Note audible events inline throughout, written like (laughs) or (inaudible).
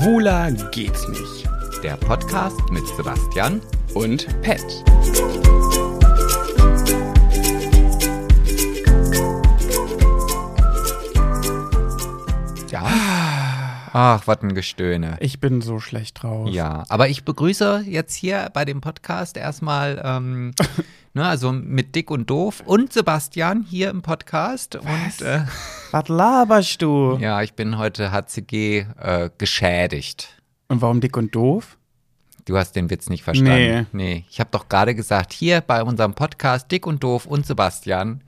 Schwuler geht's nicht. Der Podcast mit Sebastian Und Pet. ja. Ach, was ein Gestöhne. Ich bin so schlecht drauf. Ja, aber ich begrüße jetzt hier bei dem Podcast erstmal, ähm, (laughs) ne, also mit Dick und Doof und Sebastian hier im Podcast. Und äh, (laughs) Was laberst du? ja, ich bin heute HCG äh, geschädigt. Und warum dick und doof? Du hast den Witz nicht verstanden. Nee. Nee, ich habe doch gerade gesagt, hier bei unserem Podcast Dick und Doof und Sebastian.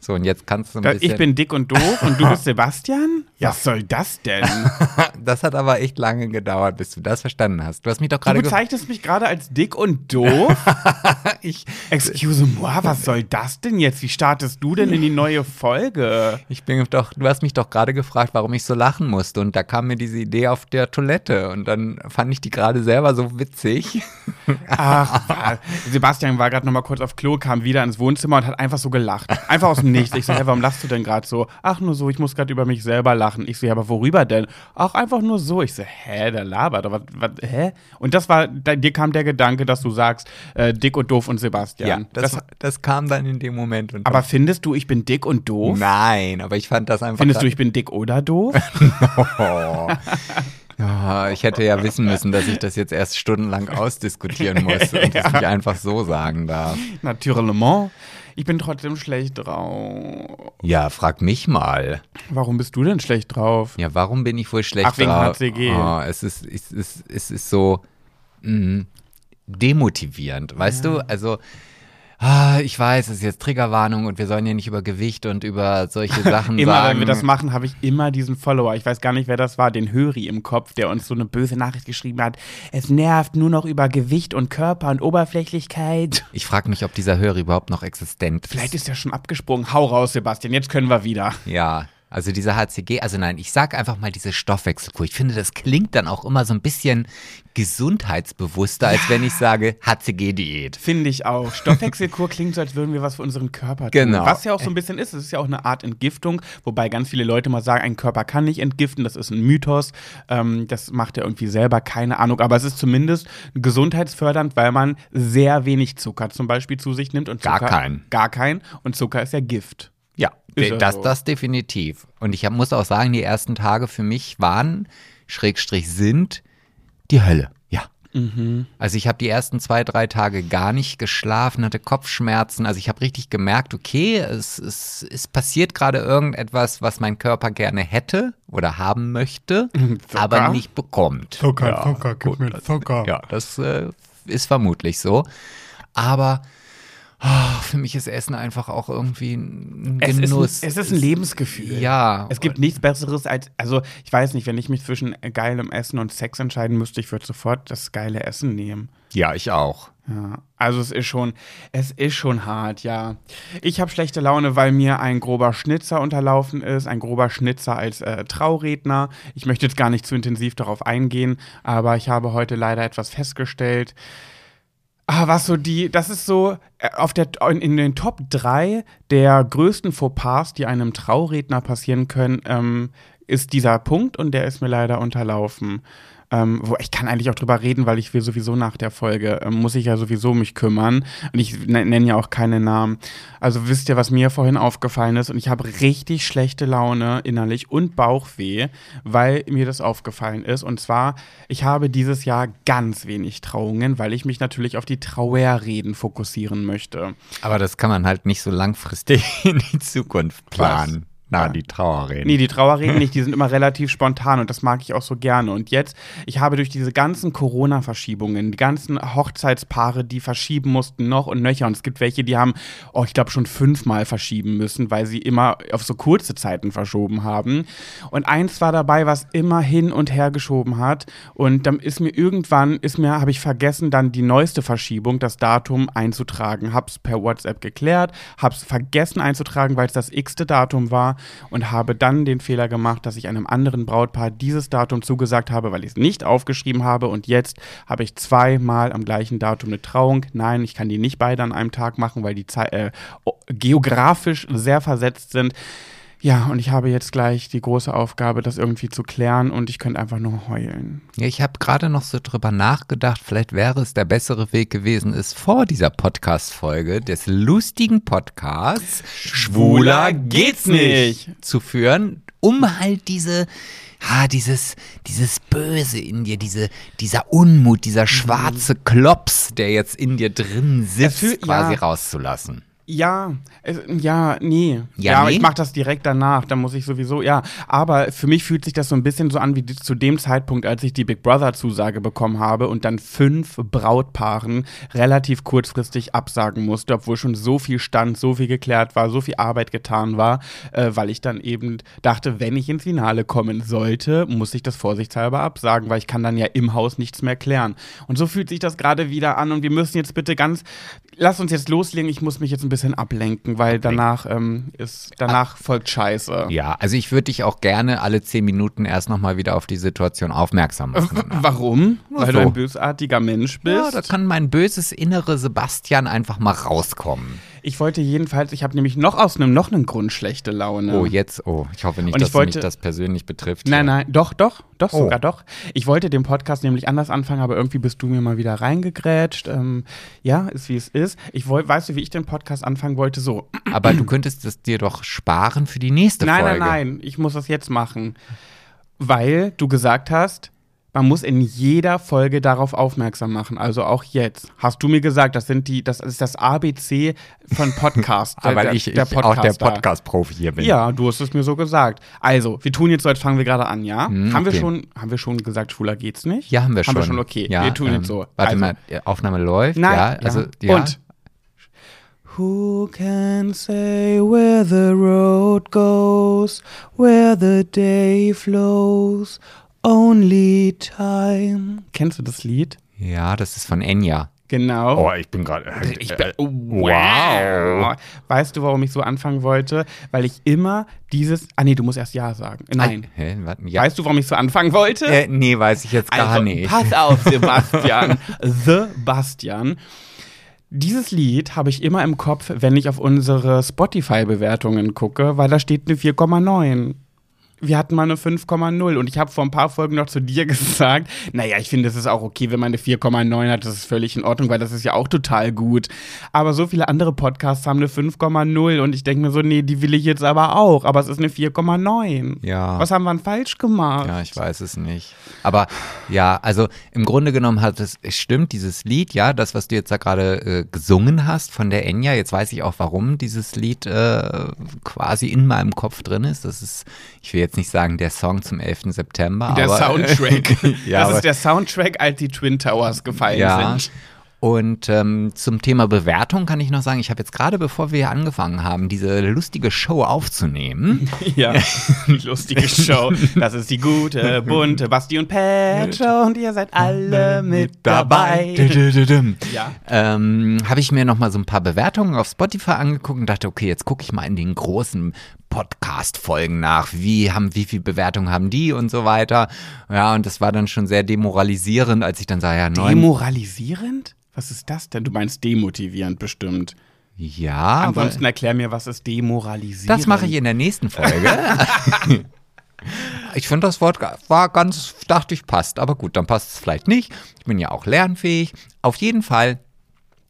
So, und jetzt kannst du ein Da, bisschen. ich bin dick und doof und du (laughs) bist Sebastian? Was soll das denn? (laughs) das hat aber echt lange gedauert, bis du das verstanden hast. Du hast mich doch Du gerade ge- bezeichnest mich gerade als dick und doof? (laughs) ich, Excuse moi, was soll das denn jetzt? Wie startest du denn in die neue Folge? ich bin doch, du hast mich doch gerade gefragt, warum ich so lachen musste. Und da kam mir diese Idee auf der Toilette. Und dann fand ich die gerade selber so witzig. Ach, (laughs) Sebastian war gerade noch mal kurz auf Klo, kam wieder ins Wohnzimmer und hat einfach so gelacht. Einfach aus dem Nichts. Ich so, hä, warum lachst du denn gerade so? Ach, nur so, ich muss gerade über mich selber lachen. Ich so, ja, aber worüber denn? Ach, einfach nur so. Ich so, hä, der labert. Aber, was, hä? Und das war, dir kam der Gedanke, dass du sagst, äh, dick und doof und Sebastian. das, das, kam dann in dem Moment. Und aber findest du, ich bin dick und doof? Nein, aber ich fand das einfach. Findest du, ich bin dick oder doof? (laughs) Oh. Ja, ich hätte ja wissen müssen, dass ich das jetzt erst stundenlang ausdiskutieren muss (laughs) und das nicht einfach so sagen darf. Naturellement. Ich bin trotzdem schlecht drauf. Ja, frag mich mal. Warum bist du denn schlecht drauf? Ja, warum bin ich wohl schlecht Ach, wegen drauf? HCG. Oh, es, ist, es, ist, es ist so mm, demotivierend, weißt du? Also, ah, ich weiß, es ist jetzt Triggerwarnung und wir sollen ja nicht über Gewicht und über solche (laughs) Sachen Immer sagen. wenn wir das machen, habe ich immer diesen Follower. Ich weiß gar nicht, wer das war, den Höri im Kopf, der uns so eine böse Nachricht geschrieben hat. Es nervt nur noch über Gewicht und Körper und Oberflächlichkeit. Ich frage mich, ob dieser Hörer überhaupt noch existent ist. Vielleicht ist er schon abgesprungen. Hau raus, Sebastian, jetzt können wir wieder. Ja, also dieser HCG, also nein, ich sag einfach mal diese Stoffwechselkur. Ich finde, das klingt dann auch immer so ein bisschen gesundheitsbewusster, als wenn ich sage HCG-Diät. Finde ich auch. Stoffwechselkur klingt so, als würden wir was für unseren Körper tun. Genau. Was ja auch so ein bisschen ist. Es ist ja auch eine Art Entgiftung, wobei ganz viele Leute mal sagen, ein Körper kann nicht entgiften. Das ist ein Mythos. Ähm, das macht er irgendwie selber, keine Ahnung. Aber es ist zumindest gesundheitsfördernd, weil man sehr wenig Zucker zum Beispiel zu sich nimmt. Und Gar Zucker, keinen. Gar kein. Und Zucker ist ja Gift. Ist ja das, so. das definitiv. Und ich hab, muss auch sagen, die ersten Tage für mich waren, Schrägstrich sind, die Hölle. Ja. Mhm. Also ich habe die ersten zwei, drei Tage gar nicht geschlafen, hatte Kopfschmerzen. Also ich habe richtig gemerkt, okay, es, es, es passiert gerade irgendetwas, was mein Körper gerne hätte oder haben möchte, (laughs) aber nicht bekommt. Zucker, ja, Zucker, gib gut, mir das- Zucker. Ja, das äh, ist vermutlich so. Aber ah, für mich ist Essen einfach auch irgendwie ein Es ist, ein, Genuss. es ist ein Lebensgefühl. Ja. Es gibt nichts Besseres als, also ich weiß nicht, wenn ich mich zwischen geilem Essen und Sex entscheiden müsste, ich würde sofort das geile Essen nehmen. Ja, ich auch. Ja, also es ist schon, es ist schon hart, ja. Ich habe schlechte Laune, weil mir ein grober Schnitzer unterlaufen ist, ein grober Schnitzer als äh, Trauredner. Ich möchte jetzt gar nicht zu intensiv darauf eingehen, aber ich habe heute leider etwas festgestellt. Ah, was so die, das ist so äh, auf der, in, in den Top 3 der größten Fauxpas, die einem Trauredner passieren können, ähm, ist dieser Punkt und der ist mir leider unterlaufen. Ähm, wo ich kann eigentlich auch drüber reden, weil ich will sowieso nach der Folge, ähm, muss ich ja sowieso mich kümmern. Und ich ne- nenne ja auch keine Namen. Also wisst ihr, was mir vorhin aufgefallen ist? Und ich habe richtig schlechte Laune innerlich und Bauchweh, weil mir das aufgefallen ist. Und zwar, ich habe dieses Jahr ganz wenig Trauungen, weil ich mich natürlich auf die Trauerreden fokussieren möchte. Aber das kann man halt nicht so langfristig (laughs) in die Zukunft planen. Na, die Trauerreden. Nee, die Trauerreden (laughs) nicht, die sind immer relativ spontan und das mag ich auch so gerne. Und jetzt, ich habe durch diese ganzen Corona-Verschiebungen, die ganzen Hochzeitspaare, die verschieben mussten noch und nöcher. Und es gibt welche, die haben, oh, ich glaube, schon fünfmal verschieben müssen, weil sie immer auf so kurze Zeiten verschoben haben. Und eins war dabei, was immer hin und her geschoben hat. Und dann ist mir irgendwann, ist mir, habe ich vergessen, dann die neueste Verschiebung, das Datum einzutragen. Hab's per WhatsApp geklärt, hab's vergessen einzutragen, weil es das x-te Datum war und habe dann den Fehler gemacht, dass ich einem anderen Brautpaar dieses Datum zugesagt habe, weil ich es nicht aufgeschrieben habe und jetzt habe ich zweimal am gleichen Datum eine Trauung. Nein, ich kann die nicht beide an einem Tag machen, weil die Zei äh, geografisch sehr versetzt sind. Ja, und ich habe jetzt gleich die große Aufgabe, das irgendwie zu klären und ich könnte einfach nur heulen. Ja, ich habe gerade noch so drüber nachgedacht, vielleicht wäre es der bessere Weg gewesen, es vor dieser Podcast-Folge des lustigen Podcasts Schwuler geht's nicht zu führen, um halt diese ah, dieses, dieses Böse in dir, diese, dieser Unmut, dieser schwarze Klops, der jetzt in dir drin sitzt, fühl- quasi ja. rauszulassen. Ja, es, ja, nee. Ja, Ja, aber nee? ich mache das direkt danach, da muss ich sowieso, ja. Aber für mich fühlt sich das so ein bisschen so an wie zu dem Zeitpunkt, als ich die Big Brother-Zusage bekommen habe und dann fünf Brautpaaren relativ kurzfristig absagen musste, obwohl schon so viel stand, so viel geklärt war, so viel Arbeit getan war, äh, weil ich dann eben dachte, wenn ich ins Finale kommen sollte, muss ich das vorsichtshalber absagen, weil ich kann dann ja im Haus nichts mehr klären. Und so fühlt sich das gerade wieder an und wir müssen jetzt bitte ganz, lass uns jetzt loslegen, ich muss mich jetzt ein bisschen ablenken, weil danach ähm, ist, danach folgt Scheiße. Ja, also ich würde dich auch gerne alle zehn Minuten erst nochmal wieder auf die Situation aufmerksam machen. (laughs) Warum? Weil so. du ein bösartiger Mensch bist. Ja, da kann mein böses innere Sebastian einfach mal rauskommen. Ich wollte jedenfalls, ich habe nämlich noch aus einem noch einen Grund schlechte Laune. Oh, jetzt, oh, ich hoffe nicht, Und ich dass wollte- mich das persönlich betrifft. Nein, nein, doch, doch, doch, Oh. sogar doch. Ich wollte den Podcast nämlich anders anfangen, aber irgendwie bist du mir mal wieder reingegrätscht. Ähm, ja, ist wie es ist. Ich woll, weißt du, wie ich den Podcast anfangen wollte? So. Aber du könntest es dir doch sparen für die nächste Nein, Folge. nein, nein, ich muss das jetzt machen. Weil du gesagt hast, man muss in jeder Folge darauf aufmerksam machen, also auch jetzt. Hast du mir gesagt, das sind die, das ist das ABC von Podcast. (laughs) Aber der- ich, ich der auch der. Podcast-Profi hier bin. Ja, du hast es mir so gesagt. Also, wir tun jetzt so, jetzt fangen wir gerade an, ja? Hm, haben, wir okay. schon, haben wir schon gesagt, schwuler geht's nicht? Ja, haben wir schon. Haben wir schon, okay. Ja, wir tun ähm, jetzt so. Warte also, mal, die Aufnahme läuft. Nein, ja, also, ja. Und Who can say where the road goes, where the day flows, only time. Kennst du das Lied? Ja, das ist von Enya. Genau. Oh, ich bin gerade. Ich bin, wow. Weißt du, warum ich so anfangen wollte? Weil ich immer dieses. Ah, nee, du musst erst Ja sagen. Nein. Hä, warte, ja. Weißt du, warum ich so anfangen wollte? äh, nee, weiß ich jetzt gar also, nicht. Pass auf, (laughs) Sebastian. Sebastian. Dieses Lied habe ich immer im Kopf, wenn ich auf unsere Spotify-Bewertungen gucke, weil da steht eine 4,9. Wir hatten mal eine 5,0 und ich habe vor ein paar Folgen noch zu dir (laughs) gesagt, naja, ich finde, es ist auch okay, wenn man eine 4,9 hat, das ist völlig in Ordnung, weil das ist ja auch total gut. Aber so viele andere Podcasts haben eine 5,0 und ich denke mir so, nee, die will ich jetzt aber auch, aber es ist eine 4,9. Ja. Was haben wir denn falsch gemacht? Ja, ich weiß es nicht. Aber ja, also im Grunde genommen hat es, es stimmt, dieses Lied, ja, das, was du jetzt da gerade äh, gesungen hast von der Enya, jetzt weiß ich auch, warum dieses Lied äh, quasi in meinem Kopf drin ist. Das ist, ich will jetzt nicht sagen, der Song zum 11. September. Der aber, Soundtrack. (laughs) ja, das aber- ist der Soundtrack, als die Twin Towers gefallen Ja. sind. Und ähm, zum Thema Bewertung kann ich noch sagen, ich habe jetzt gerade, bevor wir hier angefangen haben, diese lustige Show aufzunehmen, (laughs) Ja, (laughs) lustige Show. Das ist die gute, bunte Basti und Pat Show und ihr seid alle mit dabei. Ja. ähm, habe ich mir noch mal so ein paar Bewertungen auf Spotify angeguckt und dachte, okay, jetzt gucke ich mal in den großen Podcast-Folgen nach, wie haben, wie viel Bewertungen haben die und so weiter. Ja, und das war dann schon sehr demoralisierend, als ich dann sah, ja, neun. Demoralisierend? Was ist das denn? Du meinst demotivierend bestimmt. ja, Ansonsten erklär mir, was ist demoralisierend? das mache ich in der nächsten Folge. (laughs) Ich finde das Wort war ganz, dachte ich, passt. Aber gut, dann passt es vielleicht nicht. Ich bin ja auch lernfähig. Auf jeden Fall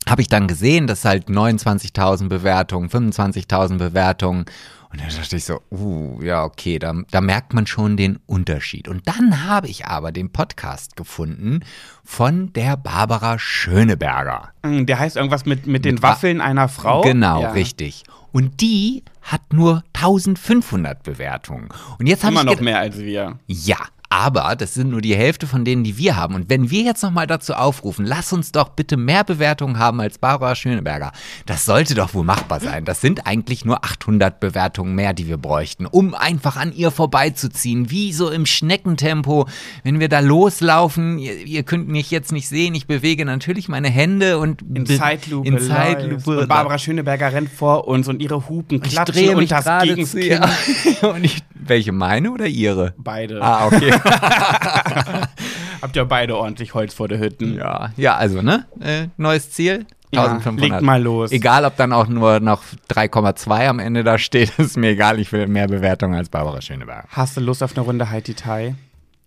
habe ich dann gesehen, dass halt 29.000 Bewertungen, 25.000 Bewertungen. Und dann dachte ich so, uh, ja, okay, da, da merkt man schon den Unterschied. Und dann habe ich aber den Podcast gefunden von der Barbara Schöneberger. Mm, Der heißt irgendwas mit, mit den Mit Wa- Waffeln einer Frau. Genau, Ja. richtig. Und die hat nur 1500 Bewertungen. Und jetzt habe Immer ich noch gedacht- mehr als wir. ja, aber das sind nur die Hälfte von denen, die wir haben. Und wenn wir jetzt nochmal dazu aufrufen, lass uns doch bitte mehr Bewertungen haben als Barbara Schöneberger. Das sollte doch wohl machbar sein. Das sind eigentlich nur 800 Bewertungen mehr, die wir bräuchten, um einfach an ihr vorbeizuziehen. Wie so im Schneckentempo. Wenn wir da loslaufen, ihr, ihr könnt mich jetzt nicht sehen, ich bewege natürlich meine Hände und In Zeitlupe. In. Zeitlupe. Und Barbara Schöneberger rennt vor uns und ihre Hupen ich klatschen drehe mich und das ihr. (laughs) Und ich, welche meine oder ihre? Beide. Ah, okay. (laughs) (laughs) Habt ihr beide ordentlich Holz vor der Hütten. Ja, ja, also, ne? Äh, neues Ziel. Ja, 1500. legt mal los. Egal, ob dann auch nur noch 3,2 am Ende da steht, (laughs) ist mir egal. Ich will mehr Bewertung als Barbara Schöneberger. Hast du Lust auf eine Runde Haiti Tai?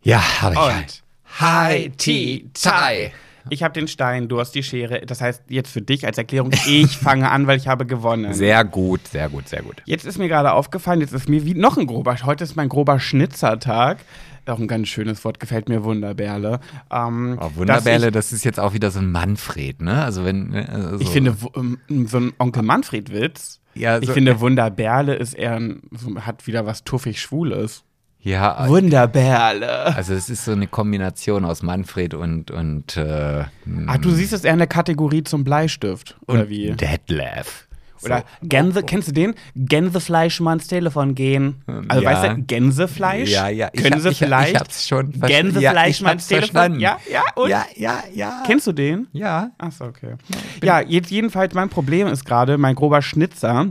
Ja, habe ich. Und Hi, Tea, Tai. Ich habe den Stein, du hast die Schere. Das heißt, jetzt für dich als Erklärung, ich (laughs) fange an, weil ich habe gewonnen. Sehr gut, sehr gut, sehr gut. Jetzt ist mir gerade aufgefallen, jetzt ist mir wie noch ein grober, heute ist mein grober Schnitzertag. Auch ein ganz schönes Wort, gefällt mir Wunderbärle. Ähm, Oh, Wunderbärle, dass das ist jetzt auch wieder so ein Manfred, ne? Also wenn äh, also Ich, ich finde, ähm, so ein Onkel Manfred-Witz. Ja, ich so- finde, Wunderbärle ist eher ein, hat wieder was tuffig-schwules. Ja, Wunderbärle. also es ist so eine Kombination aus Manfred und und äh, Ach, du siehst es eher in der Kategorie zum Bleistift, oder und wie? Detlef. Oder Gänse, kennst du den? Gänsefleisch mal ans Telefon gehen. Also Ja. weißt du, Gänsefleisch? Ja, ja, ich Können hab- sie ich, ich vielleicht? hab's schon. Gänsefleisch ja, ich mal ans Telefon? verstanden. Ja, ja, und? ja, ja, ja. Kennst du den? Ja. Achso, okay. Ja, jetzt jedenfalls mein Problem ist gerade, mein grober Schnitzer,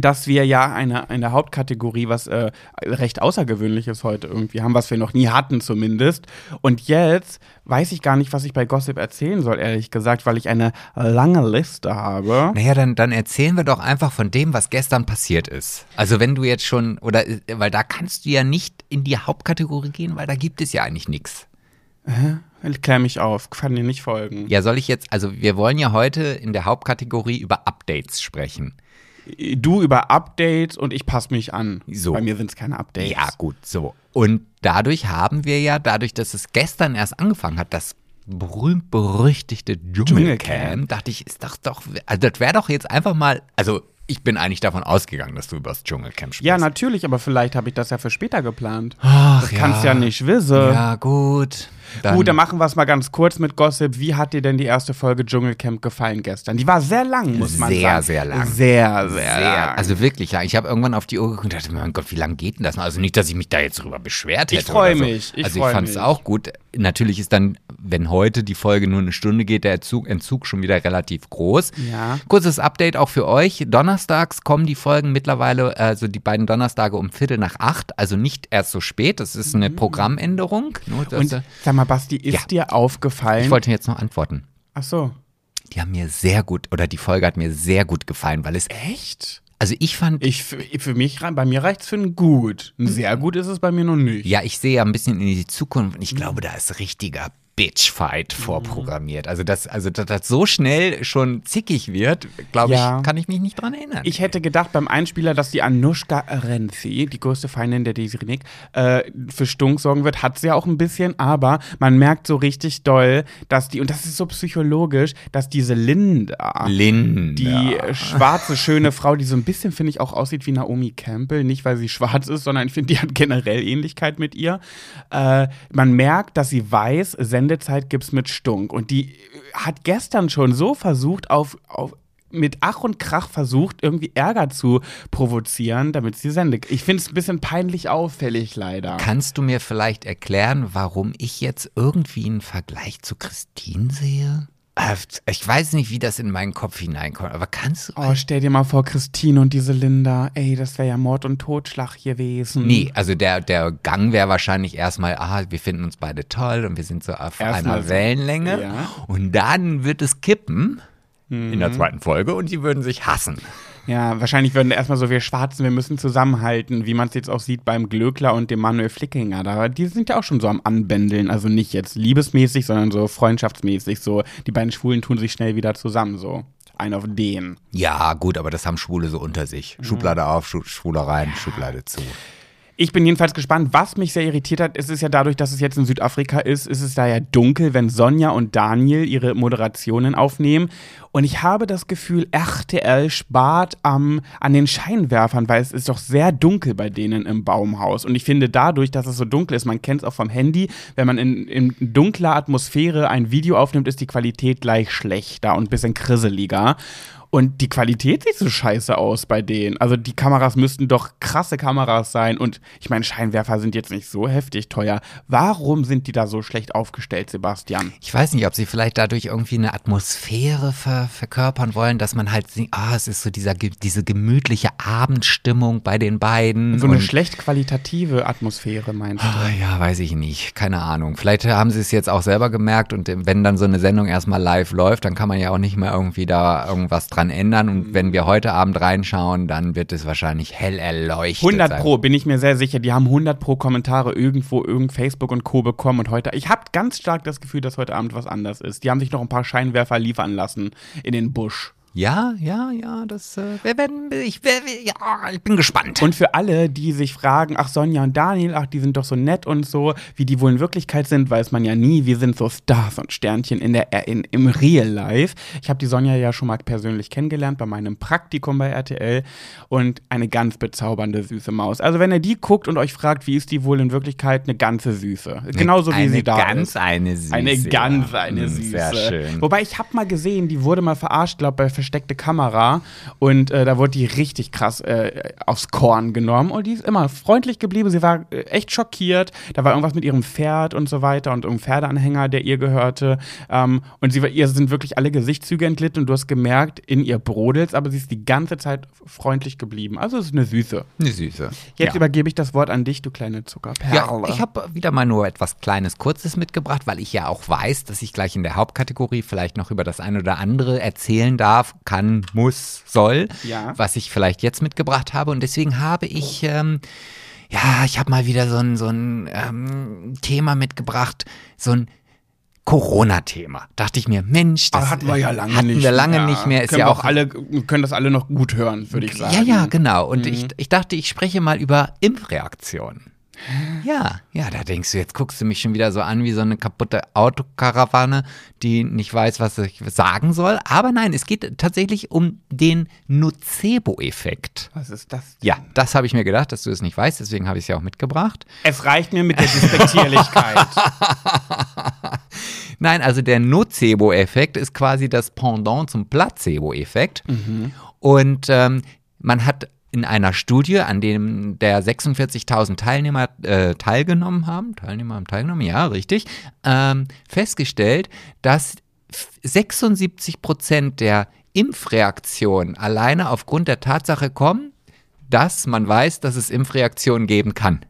dass wir ja eine, eine Hauptkategorie, was äh, recht außergewöhnliches heute irgendwie haben, was wir noch nie hatten zumindest. Und jetzt weiß ich gar nicht, was ich bei Gossip erzählen soll, ehrlich gesagt, weil ich eine lange Liste habe. Naja, dann, dann erzählen wir doch einfach von dem, was gestern passiert ist. Also wenn du jetzt schon, oder, äh, weil da kannst du ja nicht in die Hauptkategorie gehen, weil da gibt es ja eigentlich nichts. Klär mich auf, kann dir nicht folgen. Ja, soll ich jetzt, also wir wollen ja heute in der Hauptkategorie über Updates sprechen. Du über Updates und ich passe mich an. So. Bei mir sind es keine Updates. Ja, gut, so. Und dadurch haben wir ja, dadurch, dass es gestern erst angefangen hat, das berühmt-berüchtigte Dschungelcamp, dachte ich, ist das doch, also das wäre doch jetzt einfach mal, also ich bin eigentlich davon ausgegangen, dass du über das Dschungelcamp sprichst. Ja, natürlich, aber vielleicht habe ich das ja für später geplant. Ach, das kannst ja nicht wissen. Ja, gut. Dann, Gut, dann machen wir es mal ganz kurz mit Gossip. Wie hat dir denn die erste Folge Dschungelcamp gefallen gestern? Die war sehr lang, muss man Sehr, sagen. sehr lang. Sehr, sehr, sehr, lang. also wirklich lang. Ich habe irgendwann auf die Uhr geguckt und dachte, mein Gott, wie lange geht denn das noch? Also nicht, dass ich mich da jetzt drüber beschwert hätte. Ich freu oder so. mich, ich also ich fand es auch gut. Natürlich ist dann, wenn heute die Folge nur eine Stunde geht, der Entzug, Entzug schon wieder relativ groß. Ja. Kurzes Update auch für euch. Donnerstags kommen die Folgen mittlerweile, also die beiden Donnerstage um Viertel nach acht, also nicht erst so spät. Das ist eine Programmänderung. Nur, Mhm. und sag mal, Basti, ist Ja. dir aufgefallen? ich wollte jetzt noch antworten. Ach so. Die haben mir sehr gut, oder die Folge hat mir sehr gut gefallen, weil es, Echt? also ich fand, Ich, für, mich, bei mir reicht es für ein Gut. Ein sehr gut ist es bei mir noch nicht. Ja, ich sehe ja ein bisschen in die Zukunft und ich glaube, da ist richtiger Bitchfight vorprogrammiert. Also, dass, also, dass das so schnell schon zickig wird, glaube Ja. ich, kann ich mich nicht dran erinnern. Ich hätte gedacht beim Einspieler, dass die Anushka Renzi, die größte Feindin der Daisy Riddick, äh, für Stunk sorgen wird. Hat sie ja auch ein bisschen, aber man merkt so richtig doll, dass die, und das ist so psychologisch, dass diese Linda, Linda. die schwarze, schöne Frau, die so ein bisschen, finde ich, auch aussieht wie Naomi Campbell. Nicht, weil sie schwarz ist, sondern ich finde, die hat generell Ähnlichkeit mit ihr. Äh, man merkt, dass sie weiß, Sendezeit gibt's mit Stunk. Und die äh, hat gestern schon so versucht, auf, auf mit Ach und Krach versucht, irgendwie Ärger zu provozieren, damit sie sendet. Ich finde es ein bisschen peinlich auffällig, leider. Kannst du mir vielleicht erklären, warum ich jetzt irgendwie einen Vergleich zu Christine sehe? Äh, Ich weiß nicht, wie das in meinen Kopf hineinkommt, aber kannst du. Oh, stell dir mal vor, Christine und diese Linda. Ey, das wäre ja Mord und Totschlag gewesen. Nee, also der, der Gang wäre wahrscheinlich erstmal, ah, wir finden uns beide toll und wir sind so auf Erstmal einer. Wellenlänge. Ja. Und dann wird es kippen in Mhm. der zweiten Folge und sie würden sich hassen. Ja, wahrscheinlich würden erstmal so, wir Schwarzen, wir müssen zusammenhalten, wie man es jetzt auch sieht beim Glöckler und dem Manuel Flickinger. Da, die sind ja auch schon so am Anbändeln. Also nicht jetzt liebesmäßig, sondern so freundschaftsmäßig. So, die beiden Schwulen tun sich schnell wieder zusammen. So, ein auf den. Ja, gut, aber das haben Schwule so unter sich. Schublade auf, Schu Schwuler rein, Schublade zu. Ich bin jedenfalls gespannt, was mich sehr irritiert hat. Es ist ja dadurch, dass es jetzt in Südafrika ist, ist es da ja dunkel, wenn Sonja und Daniel ihre Moderationen aufnehmen. Und ich habe das Gefühl, RTL spart am, an den Scheinwerfern, weil es ist doch sehr dunkel bei denen im Baumhaus. Und ich finde dadurch, dass es so dunkel ist, man kennt es auch vom Handy, wenn man in, in dunkler Atmosphäre ein Video aufnimmt, ist die Qualität gleich schlechter und ein bisschen krisseliger. Und die Qualität sieht so scheiße aus bei denen. Also die Kameras müssten doch krasse Kameras sein. Und ich meine, Scheinwerfer sind jetzt nicht so heftig teuer. Warum sind die da so schlecht aufgestellt, Sebastian? Ich weiß nicht, ob sie vielleicht dadurch irgendwie eine Atmosphäre ver verkörpern wollen, dass man halt sieht, ah, es ist so dieser, diese gemütliche Abendstimmung bei den beiden. So eine schlecht qualitative Atmosphäre, meinst du? Ah, ja, weiß ich nicht. Keine Ahnung. Vielleicht haben sie es jetzt auch selber gemerkt und wenn dann so eine Sendung erstmal live läuft, dann kann man ja auch nicht mehr irgendwie da irgendwas dran ändern. Und wenn wir heute Abend reinschauen, dann wird es wahrscheinlich hell erleuchtet. 100 sein. Pro, bin ich mir sehr sicher. Die haben 100 Pro Kommentare irgendwo, irgend Facebook und Co. bekommen und heute. Ich habe ganz stark das Gefühl, dass heute Abend was anders ist. Die haben sich noch ein paar Scheinwerfer liefern lassen in den Busch. Ja, ja, ja, das, äh, wir werden, ich, wir, ja, ich bin gespannt. Und für alle, die sich fragen, ach Sonja und Daniel, ach, die sind doch so nett und so, wie die wohl in Wirklichkeit sind, weiß man ja nie. Wir sind so Stars und Sternchen in der, äh, in, im Real Life. Ich habe die Sonja ja schon mal persönlich kennengelernt bei meinem Praktikum bei RTL und eine ganz bezaubernde süße Maus. Also wenn ihr die guckt und euch fragt, wie ist die wohl in Wirklichkeit, eine ganze Süße. Genauso wie eine sie da ganz ist. eine Süße. Eine ganz eine Hm, Süße. Sehr schön. Wobei ich habe mal gesehen, die wurde mal verarscht, glaube bei versteckte Kamera und äh, da wurde die richtig krass äh, aufs Korn genommen und die ist immer freundlich geblieben. Sie war äh, echt schockiert. Da war irgendwas mit ihrem Pferd und so weiter und irgendein Pferdeanhänger, der ihr gehörte. Ähm, und sie ihr sind wirklich alle Gesichtszüge entglitten und du hast gemerkt, in ihr brodelt's, aber sie ist die ganze Zeit freundlich geblieben. Also es ist eine Süße. Eine Süße. Jetzt ja. übergebe ich das Wort an dich, du kleine Zuckerperle. Ja, ich habe wieder mal nur etwas Kleines, Kurzes mitgebracht, weil ich ja auch weiß, dass ich gleich in der Hauptkategorie vielleicht noch über das eine oder andere erzählen darf, kann, muss, soll, Ja. was ich vielleicht jetzt mitgebracht habe. Und deswegen habe ich, ähm, ja, ich habe mal wieder so ein, so ein ähm, Thema mitgebracht, so ein Corona-Thema. Dachte ich mir, Mensch, das Aber hatten wir ja lange hatten nicht wir lange mehr. nicht mehr. Ist können ja auch alle, können das alle noch gut hören, würde ich sagen. ja, ja, genau. Und Mhm. ich, ich dachte, ich spreche mal über Impfreaktionen. Ja, ja, da denkst du, jetzt guckst du mich schon wieder so an wie so eine kaputte Autokarawane, die nicht weiß, was ich sagen soll. Aber nein, es geht tatsächlich um den Nocebo-Effekt. Was ist das? Ja, das habe ich mir gedacht, dass du es nicht weißt, deswegen habe ich es ja auch mitgebracht. Es reicht mir mit der Despektierlichkeit. (laughs) Nein, also der Nocebo-Effekt ist quasi das Pendant zum Placebo-Effekt. Und ähm, man hat in einer Studie, an dem der 46.000 Teilnehmer äh, teilgenommen haben, Teilnehmer haben teilgenommen, ja, richtig, ähm, festgestellt, dass 76 Prozent der Impfreaktionen alleine aufgrund der Tatsache kommen, dass man weiß, dass es Impfreaktionen geben kann.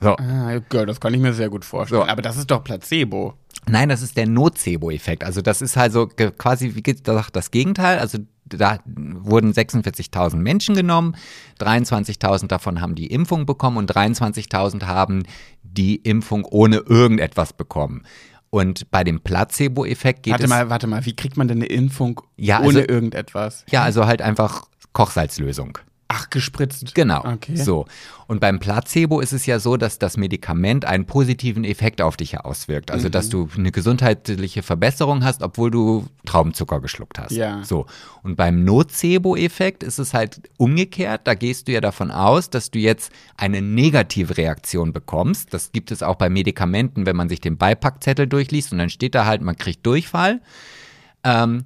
So. ah, das kann ich mir sehr gut vorstellen. So. Aber das ist doch Placebo. Nein, das ist der Nocebo-Effekt. Also das ist halt so ge- quasi, wie gesagt, das Gegenteil. Also da wurden 46.000 Menschen genommen, 23.000 davon haben die Impfung bekommen und 23.000 haben die Impfung ohne irgendetwas bekommen. Und bei dem Placebo-Effekt geht Warte es mal, warte mal, wie kriegt man denn eine Impfung Ja, ohne also- irgendetwas? ja also halt einfach Kochsalzlösung. Ach, gespritzt. Genau. Okay. So. Und beim Placebo ist es ja so, dass das Medikament einen positiven Effekt auf dich auswirkt. Also, dass du eine gesundheitliche Verbesserung hast, obwohl du Traubenzucker geschluckt hast. Ja. So. Und beim Nocebo-Effekt ist es halt umgekehrt. Da gehst du ja davon aus, dass du jetzt eine negative Reaktion bekommst. Das gibt es auch bei Medikamenten, wenn man sich den Beipackzettel durchliest und dann steht da halt, man kriegt Durchfall. Ähm,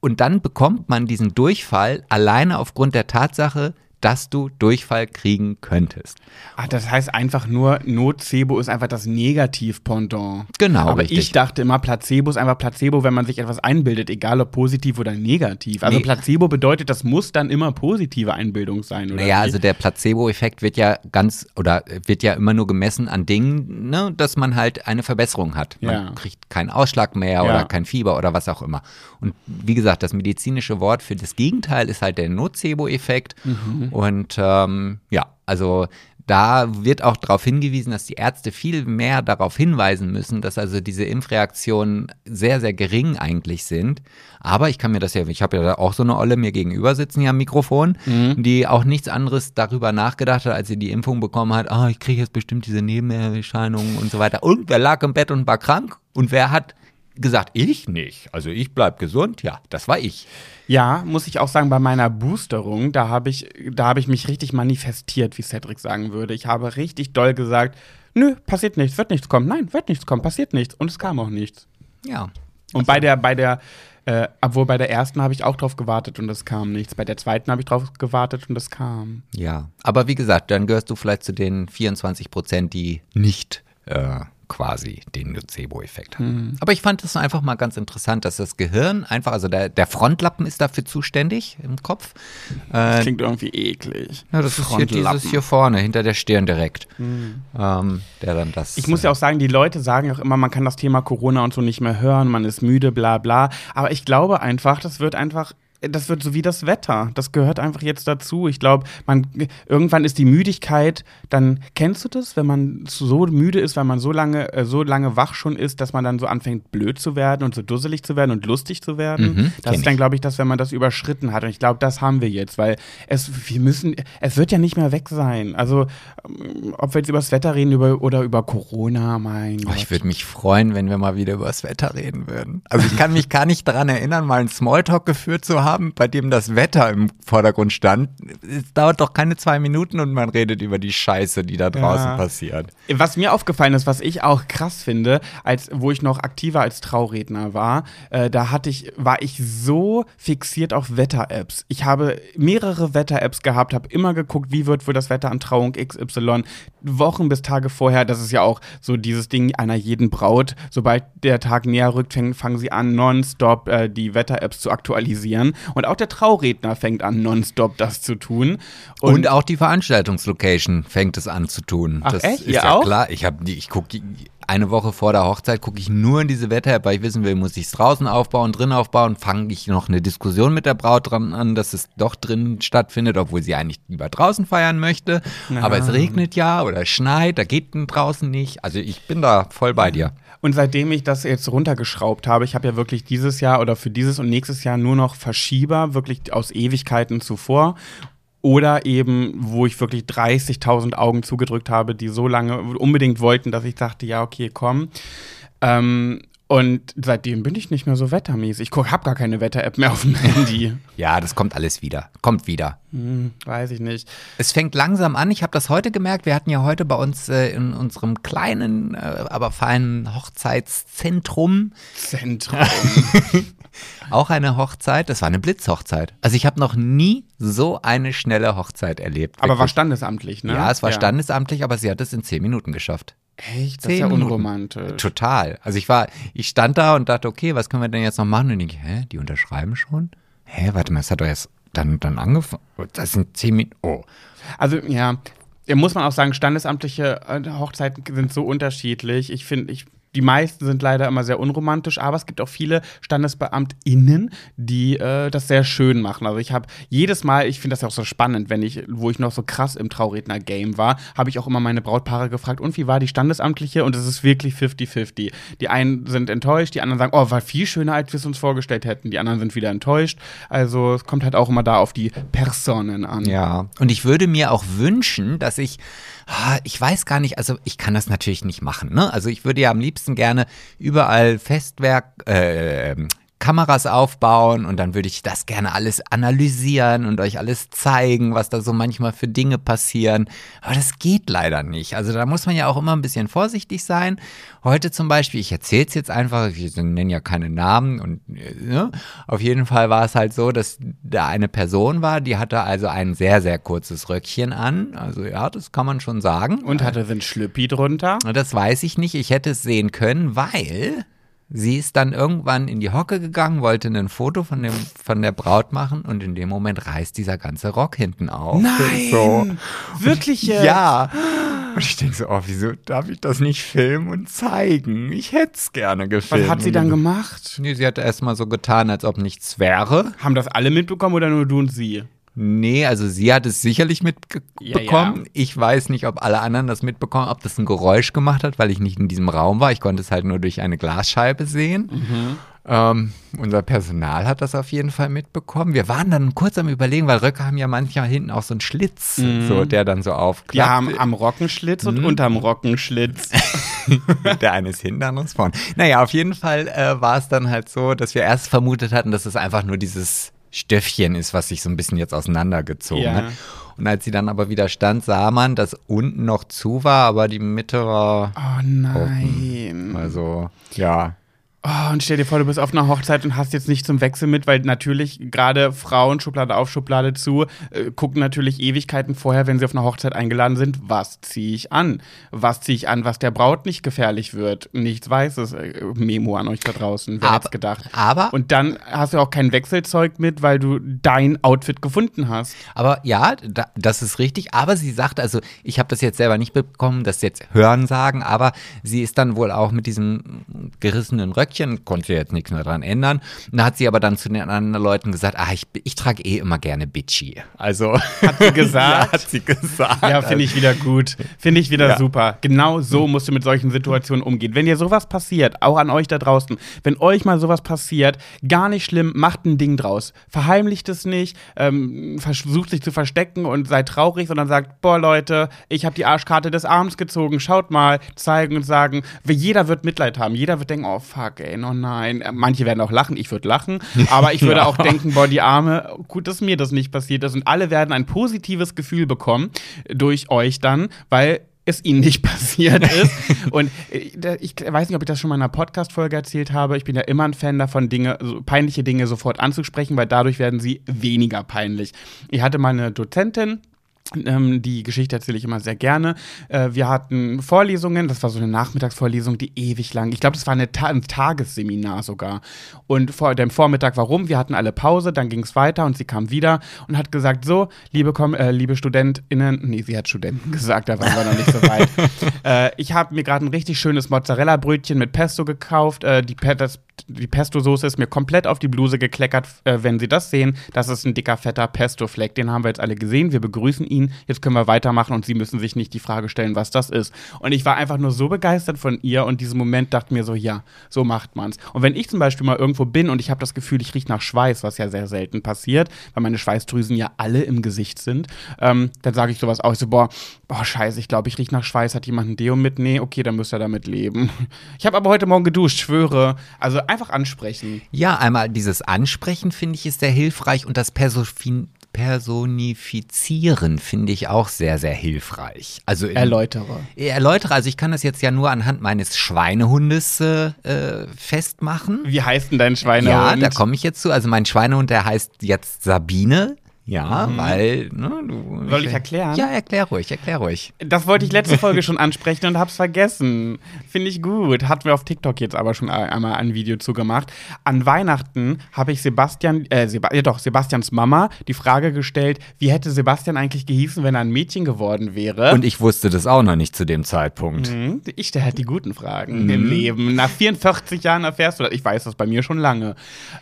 und dann bekommt man diesen Durchfall alleine aufgrund der Tatsache, dass du Durchfall kriegen könntest. Ach, das heißt einfach nur, Nocebo ist einfach das Negativ-Pendant. Genau, Aber richtig. ich dachte immer, Placebo ist einfach Placebo, wenn man sich etwas einbildet, egal ob positiv oder negativ. Also Nee. Placebo bedeutet, das muss dann immer positive Einbildung sein, oder? Naja, also der Placebo-Effekt wird ja ganz oder wird ja immer nur gemessen an Dingen, ne, dass man halt eine Verbesserung hat. Man Ja. kriegt keinen Ausschlag mehr Ja. oder kein Fieber oder was auch immer. Und wie gesagt, das medizinische Wort für das Gegenteil ist halt der Nocebo-Effekt. Mhm. Und ähm, ja, also da wird auch darauf hingewiesen, dass die Ärzte viel mehr darauf hinweisen müssen, dass also diese Impfreaktionen sehr, sehr gering eigentlich sind. Aber ich kann mir das ja, ich habe ja da auch so eine Olle mir gegenüber sitzen hier am Mikrofon, die auch nichts anderes darüber nachgedacht hat, als sie die Impfung bekommen hat, ah, ich kriege jetzt bestimmt diese Nebenerscheinungen und so weiter. Und wer lag im Bett und war krank? Und wer hat gesagt, ich nicht. Also ich bleib gesund, ja, das war ich. Ja, muss ich auch sagen, bei meiner Boosterung, da habe ich, da habe ich mich richtig manifestiert, wie Cedric sagen würde. Ich habe richtig doll gesagt, nö, passiert nichts, wird nichts kommen. Nein, wird nichts kommen, passiert nichts. Und es kam auch nichts. Ja. Und bei der, bei der Äh, obwohl bei der ersten habe ich auch drauf gewartet und es kam nichts. Bei der zweiten habe ich drauf gewartet und es kam. Ja, aber wie gesagt, dann gehörst du vielleicht zu den 24 Prozent, die nicht äh, quasi den Nocebo-Effekt haben. Aber ich fand es einfach mal ganz interessant, dass das Gehirn einfach, also der, der Frontlappen ist dafür zuständig im Kopf. Das Äh, klingt irgendwie eklig. ja, das ist hier dieses hier vorne, hinter der Stirn direkt. Ähm, der dann das. Ich muss ja auch sagen, die Leute sagen auch immer, man kann das Thema Corona und so nicht mehr hören, man ist müde, bla bla. Aber ich glaube einfach, das wird einfach. Das wird so wie das Wetter. Das gehört einfach jetzt dazu. Ich glaube, man irgendwann ist die Müdigkeit. Dann kennst du das, wenn man so müde ist, weil man so lange, äh, so lange wach schon ist, dass man dann so anfängt blöd zu werden und so dusselig zu werden und lustig zu werden. Mhm, das ist dann, glaube ich, das, wenn man das überschritten hat. Und ich glaube, das haben wir jetzt, weil es, wir müssen, es wird ja nicht mehr weg sein. Also, ähm, ob wir jetzt über das Wetter reden über, oder über Corona, mein Oh, Gott. ich würde mich freuen, wenn wir mal wieder über das Wetter reden würden. Also ich kann mich gar nicht daran erinnern, mal einen Smalltalk geführt zu haben, bei dem das Wetter im Vordergrund stand. Es dauert doch keine zwei Minuten und man redet über die Scheiße, die da draußen Ja. passiert. Was mir aufgefallen ist, was ich auch krass finde, als wo ich noch aktiver als Trauredner war, äh, da hatte ich, war ich so fixiert auf Wetter-Apps. Ich habe mehrere Wetter-Apps gehabt, habe immer geguckt, wie wird wohl das Wetter an Trauung XY, Wochen bis Tage vorher. Das ist ja auch so dieses Ding einer jeden Braut. Sobald der Tag näher rückt, fangen, fangen sie an, nonstop äh, die Wetter-Apps zu aktualisieren. Und auch der Trauredner fängt an, nonstop das zu tun. Und, auch die Veranstaltungslocation fängt es an zu tun. Ach das echt? ist Ihr ja auch? klar. Ich ich gucke eine Woche vor der Hochzeit gucke ich nur in diese Wetter-App, weil ich wissen will, muss ich es draußen aufbauen, drin aufbauen, fange ich noch eine Diskussion mit der Braut dran an, dass es doch drin stattfindet, obwohl sie eigentlich lieber draußen feiern möchte. Aber es regnet ja oder es schneit, da geht denn draußen nicht. Also ich bin da voll bei dir. Und seitdem ich das jetzt runtergeschraubt habe, ich habe ja wirklich dieses Jahr oder für dieses und nächstes Jahr nur noch Verschieber, wirklich aus Ewigkeiten zuvor. Oder eben, wo ich wirklich 30.000 Augen zugedrückt habe, die so lange unbedingt wollten, dass ich dachte, ja, okay, komm. Ähm, und seitdem bin ich nicht mehr so wettermäßig. Ich habe gar keine Wetter-App mehr auf dem (laughs) Handy. Ja, das kommt alles wieder. Kommt wieder. Hm, weiß ich nicht. Es fängt langsam an. Ich habe das heute gemerkt. Wir hatten ja heute bei uns äh, in unserem kleinen, äh, aber feinen Hochzeitszentrum Zentrum. (laughs) auch eine Hochzeit. Das war eine Blitzhochzeit. Also ich habe noch nie so eine schnelle Hochzeit erlebt. Aber war Wirklich. standesamtlich, ne? Ja, es war standesamtlich, aber sie hat es in zehn Minuten geschafft. Echt? Das ist ja Minuten. unromantisch. Total. Also ich war, ich stand da und dachte, okay, was können wir denn jetzt noch machen? Und ich, hä, die unterschreiben schon? Hä, warte mal, es hat doch erst dann, dann angefangen. Das sind zehn Minuten. Oh. Also ja, ja, muss man auch sagen, standesamtliche äh, Hochzeiten sind so unterschiedlich. Ich finde, ich, die meisten sind leider immer sehr unromantisch, aber es gibt auch viele StandesbeamtInnen, die äh, das sehr schön machen. Also ich habe jedes Mal, ich finde das ja auch so spannend, wenn ich, wo ich noch so krass im Trauredner-Game war, habe ich auch immer meine Brautpaare gefragt, und wie war die Standesamtliche? Und es ist wirklich 50-50. Die einen sind enttäuscht, die anderen sagen, oh, war viel schöner, als wir es uns vorgestellt hätten. Die anderen sind wieder enttäuscht. Also es kommt halt auch immer da auf die Personen an. Ja, und ich würde mir auch wünschen, dass ich, ich weiß gar nicht, also ich kann das natürlich nicht machen, ne? Also ich würde ja am liebsten gerne überall Festwerk, äh, Kameras aufbauen und dann würde ich das gerne alles analysieren und euch alles zeigen, was da so manchmal für Dinge passieren. Aber das geht leider nicht. Also da muss man ja auch immer ein bisschen vorsichtig sein. Heute zum Beispiel, ich erzähle es jetzt einfach, ich nenne ja keine Namen und ne? auf jeden Fall war es halt so, dass da eine Person war, die hatte also ein sehr, sehr kurzes Röckchen an. Also ja, das kann man schon sagen. Und hatte ein Schlüppi drunter? Das weiß ich nicht. Ich hätte es sehen können, weil sie ist dann irgendwann in die Hocke gegangen, wollte ein Foto von, dem, von der Braut machen und in dem Moment reißt dieser ganze Rock hinten auf. Nein! So. Wirklich jetzt? Ja. Und ich denke so, oh, wieso darf ich das nicht filmen und zeigen? Ich hätte es gerne gefilmt. Was hat sie dann gemacht? Nee, sie hat erst mal so getan, als ob nichts wäre. Haben das alle mitbekommen oder nur du und sie? Nee, also sie hat es sicherlich mitbekommen. Ja, ja. Ich weiß nicht, ob alle anderen das mitbekommen, ob das ein Geräusch gemacht hat, weil ich nicht in diesem Raum war. Ich konnte es halt nur durch eine Glasscheibe sehen. Mhm. Ähm, unser Personal hat das auf jeden Fall mitbekommen. Wir waren dann kurz am Überlegen, weil Röcke haben ja manchmal hinten auch so einen Schlitz, so, der dann so aufklappt. Die haben am Rockenschlitz und unterm Rockenschlitz. (laughs) der eine ist hinten, der andere ist vorne. Naja, auf jeden Fall äh, war es dann halt so, dass wir erst vermutet hatten, dass es einfach nur dieses Stöffchen ist, was sich so ein bisschen jetzt auseinandergezogen Ja. hat. Und als sie dann aber wieder stand, sah man, dass unten noch zu war, aber die Mitte war Oh nein. also, ja. Oh, und stell dir vor, du bist auf einer Hochzeit und hast jetzt nicht zum Wechsel mit, weil natürlich gerade Frauen, Schublade auf, Schublade zu, äh, gucken natürlich Ewigkeiten vorher, wenn sie auf einer Hochzeit eingeladen sind, was ziehe ich an? Was ziehe ich an, was der Braut nicht gefährlich wird? Nichts Weißes. Äh, Memo an euch da draußen, wer Aber- hätte gedacht. aber- Und dann hast du auch kein Wechselzeug mit, weil du dein Outfit gefunden hast. Aber ja, da, das ist richtig. Aber sie sagt, also ich habe das jetzt selber nicht bekommen, das jetzt hören sagen, aber sie ist dann wohl auch mit diesem gerissenen Röckchen, konnte jetzt nichts mehr dran ändern. Da hat sie aber dann zu den anderen Leuten gesagt, ah, ich, ich trage eh immer gerne Bitchy. Also Hat sie gesagt? (laughs) ja, hat sie gesagt. Ja, finde ich wieder gut. Finde ich wieder Ja. super. Genau so musst du mit solchen Situationen umgehen. Wenn dir sowas passiert, auch an euch da draußen, wenn euch mal sowas passiert, gar nicht schlimm, macht ein Ding draus. Verheimlicht es nicht, ähm, versucht sich zu verstecken und seid traurig, sondern sagt, boah Leute, ich habe die Arschkarte des Arms gezogen, schaut mal, zeigen und sagen, jeder wird Mitleid haben. Jeder wird denken, oh fuck, ey, oh nein. Äh, Manche werden auch lachen, ich würde lachen, aber ich würde (laughs) auch denken, boah, die Arme, gut, dass mir das nicht passiert ist. Und alle werden ein positives Gefühl bekommen durch euch dann, weil es ihnen nicht (laughs) passiert ist. Und äh, ich weiß nicht, ob ich das schon mal in einer Podcast-Folge erzählt habe. Ich bin ja immer ein Fan davon, Dinge, so peinliche Dinge sofort anzusprechen, weil dadurch werden sie weniger peinlich. Ich hatte mal eine Dozentin, ähm, die Geschichte erzähle ich immer sehr gerne. Äh, wir hatten Vorlesungen, das war so eine Nachmittagsvorlesung, die ewig lang. Ich glaube, das war eine Ta ein Tagesseminar sogar. Und vor dem Vormittag war rum, wir hatten alle Pause, dann ging es weiter und sie kam wieder und hat gesagt: So, liebe, Kom äh, liebe StudentInnen, nee, sie hat Studenten (laughs) gesagt, da waren wir noch nicht so weit. (laughs) äh, ich habe mir gerade ein richtig schönes Mozzarella-Brötchen mit Pesto gekauft. Äh, die, Pe das, die Pesto-Soße ist mir komplett auf die Bluse gekleckert. Äh, wenn Sie das sehen, das ist ein dicker, fetter Pesto-Fleck. Den haben wir jetzt alle gesehen. Wir begrüßen ihn. Jetzt können wir weitermachen und Sie müssen sich nicht die Frage stellen, was das ist. Und ich war einfach nur so begeistert von ihr und diesem Moment dachte mir so, ja, so macht man's. Und wenn ich zum Beispiel mal irgendwo bin und ich habe das Gefühl, ich rieche nach Schweiß, was ja sehr selten passiert, weil meine Schweißdrüsen ja alle im Gesicht sind, ähm, dann sage ich sowas auch. So, boah, boah, scheiße, ich glaube, ich rieche nach Schweiß. Hat jemand ein Deo mit? Nee, okay, dann müsst ihr damit leben. (laughs) Ich habe aber heute Morgen geduscht, schwöre. Also einfach ansprechen. Ja, einmal dieses Ansprechen finde ich ist sehr hilfreich und das Persofin Personifizieren finde ich auch sehr, sehr hilfreich. Also in- Erläutere. Erläutere, also ich kann das jetzt ja nur anhand meines Schweinehundes äh, äh, festmachen. Wie heißt denn dein Schweinehund? Ja, da komme ich jetzt zu. Also mein Schweinehund, der heißt jetzt Sabine. Ja, weil, ne, du. Mhm. Soll ich erklären? Ja, erklär ruhig, erklär ruhig. Das wollte ich letzte Folge schon ansprechen und hab's vergessen. Finde ich gut. Hatten wir auf TikTok jetzt aber schon einmal ein Video zugemacht. An Weihnachten habe ich Sebastian, äh, Seba ja doch, Sebastians Mama die Frage gestellt, wie hätte Sebastian eigentlich gehießen, wenn er ein Mädchen geworden wäre? Und ich wusste das auch noch nicht zu dem Zeitpunkt. Mhm, Ich stelle halt die guten Fragen im Leben. Nach 44 Jahren erfährst du das. Ich weiß das bei mir schon lange.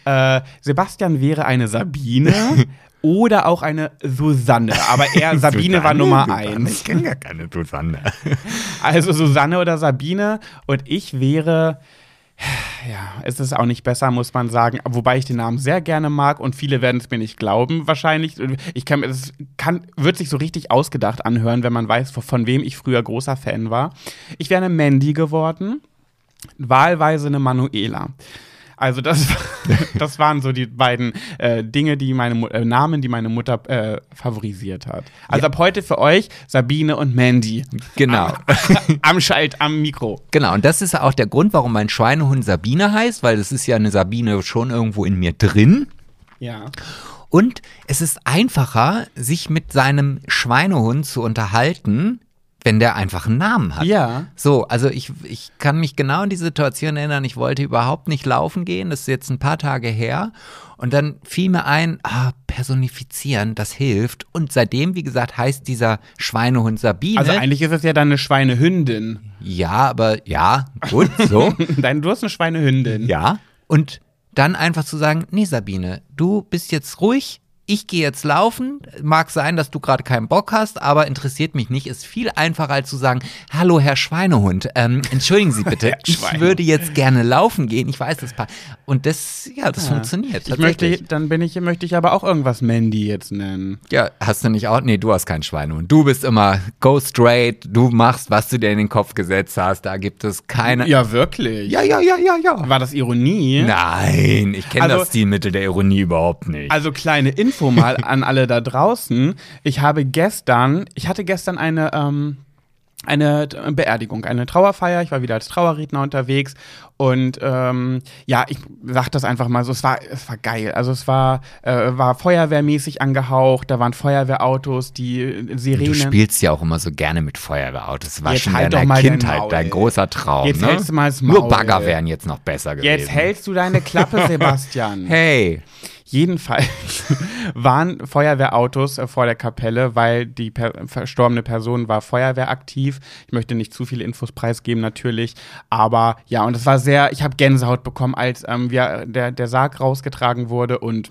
Äh, Sebastian wäre eine Sabine (laughs) oder auch eine Susanne. Aber (laughs) er, Sabine war Nummer eins. Ich kenne gar keine Susanne. (laughs) Also Susanne oder Sabine und ich wäre. Ja, es ist auch nicht besser, muss man sagen. Wobei ich den Namen sehr gerne mag und viele werden es mir nicht glauben, wahrscheinlich. Ich kann, es kann, wird sich so richtig ausgedacht anhören, wenn man weiß, von wem ich früher großer Fan war. Ich wäre eine Mandy geworden, wahlweise eine Manuela. Also das, (laughs) das waren so die beiden äh, Dinge, die meine äh, Namen, die meine Mutter äh, favorisiert hat. Also ab heute für euch Sabine und Mandy. Genau. (laughs) am Schalt, am Mikro. Genau, und das ist auch der Grund, warum mein Schweinehund Sabine heißt, weil es ist ja eine Sabine schon irgendwo in mir drin. Ja. Und es ist einfacher, sich mit seinem Schweinehund zu unterhalten, wenn der einfach einen Namen hat. Ja. So, also ich, ich kann mich genau an die Situation erinnern, ich wollte überhaupt nicht laufen gehen, das ist jetzt ein paar Tage her. Und dann fiel mir ein, ah, personifizieren, das hilft. Und seitdem, wie gesagt, heißt dieser Schweinehund Sabine. Also eigentlich ist es ja dann eine Schweinehündin. ja, aber ja, gut, so. (laughs) Dein, du hast eine Schweinehündin. Ja. Und dann einfach zu sagen, nee, Sabine, du bist jetzt ruhig. Ich gehe jetzt laufen. Mag sein, dass du gerade keinen Bock hast, aber interessiert mich nicht. Ist viel einfacher als zu sagen, hallo Herr Schweinehund, ähm, entschuldigen Sie (laughs) bitte, ich würde jetzt gerne laufen gehen. Ich weiß das pa und das, ja, das funktioniert. Ich möchte, dann bin ich, möchte ich aber auch irgendwas Mandy jetzt nennen. Ja, hast du nicht auch? Nee, du hast keinen Schweinehund. Du bist immer go straight. Du machst, was du dir in den Kopf gesetzt hast. Da gibt es keine. Ja, wirklich. ja, ja, ja, ja. ja. War das Ironie? Nein, ich kenne Also- das Stilmittel der Ironie überhaupt nicht. Also kleine Info mal an alle da draußen. Ich habe gestern, ich hatte gestern eine, ähm, eine Beerdigung, eine Trauerfeier. Ich war wieder als Trauerredner unterwegs und ähm, ja, ich sag das einfach mal so, es war, es war geil. Also es war, äh, war feuerwehrmäßig angehaucht, da waren Feuerwehrautos, die Sirenen. Du spielst ja auch immer so gerne mit Feuerwehrautos. Das war Jetzt schon halt in doch deiner mal dein Kindheit Maul. dein großer Traum. Jetzt ne? hältst du mal das Nur Maul. Bagger wären jetzt noch besser gewesen. Jetzt hältst du deine Klappe, (laughs) Sebastian. Hey, Jedenfalls (laughs) waren Feuerwehrautos äh, vor der Kapelle, weil die per verstorbene Person war feuerwehraktiv. Ich möchte nicht zu viele Infos preisgeben natürlich, aber ja, und es war sehr, ich habe Gänsehaut bekommen, als ähm, wir, der, der Sarg rausgetragen wurde und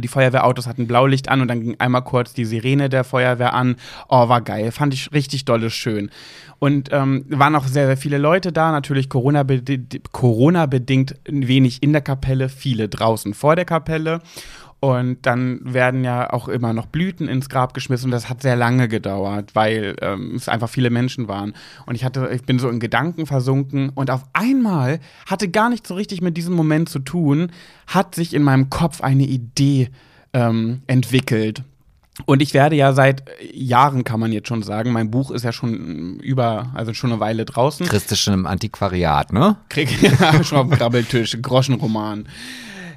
die Feuerwehrautos hatten Blaulicht an und dann ging einmal kurz die Sirene der Feuerwehr an. Oh, war geil. Fand ich richtig dolle schön. Und ähm, waren auch sehr, sehr viele Leute da. Natürlich Corona-bedingt Corona -bedingt wenig in der Kapelle, viele draußen vor der Kapelle. Und dann werden ja auch immer noch Blüten ins Grab geschmissen. Und das hat sehr lange gedauert, weil ähm, es einfach viele Menschen waren. Und ich hatte, ich bin so in Gedanken versunken und auf einmal hatte gar nicht so richtig mit diesem Moment zu tun, hat sich in meinem Kopf eine Idee ähm, entwickelt. Und ich werde ja seit Jahren, kann man jetzt schon sagen, mein Buch ist ja schon über, also schon eine Weile draußen. Christisch im Antiquariat, ne? Krieg (laughs) ja, schon auf dem Krabbeltisch, Groschenroman.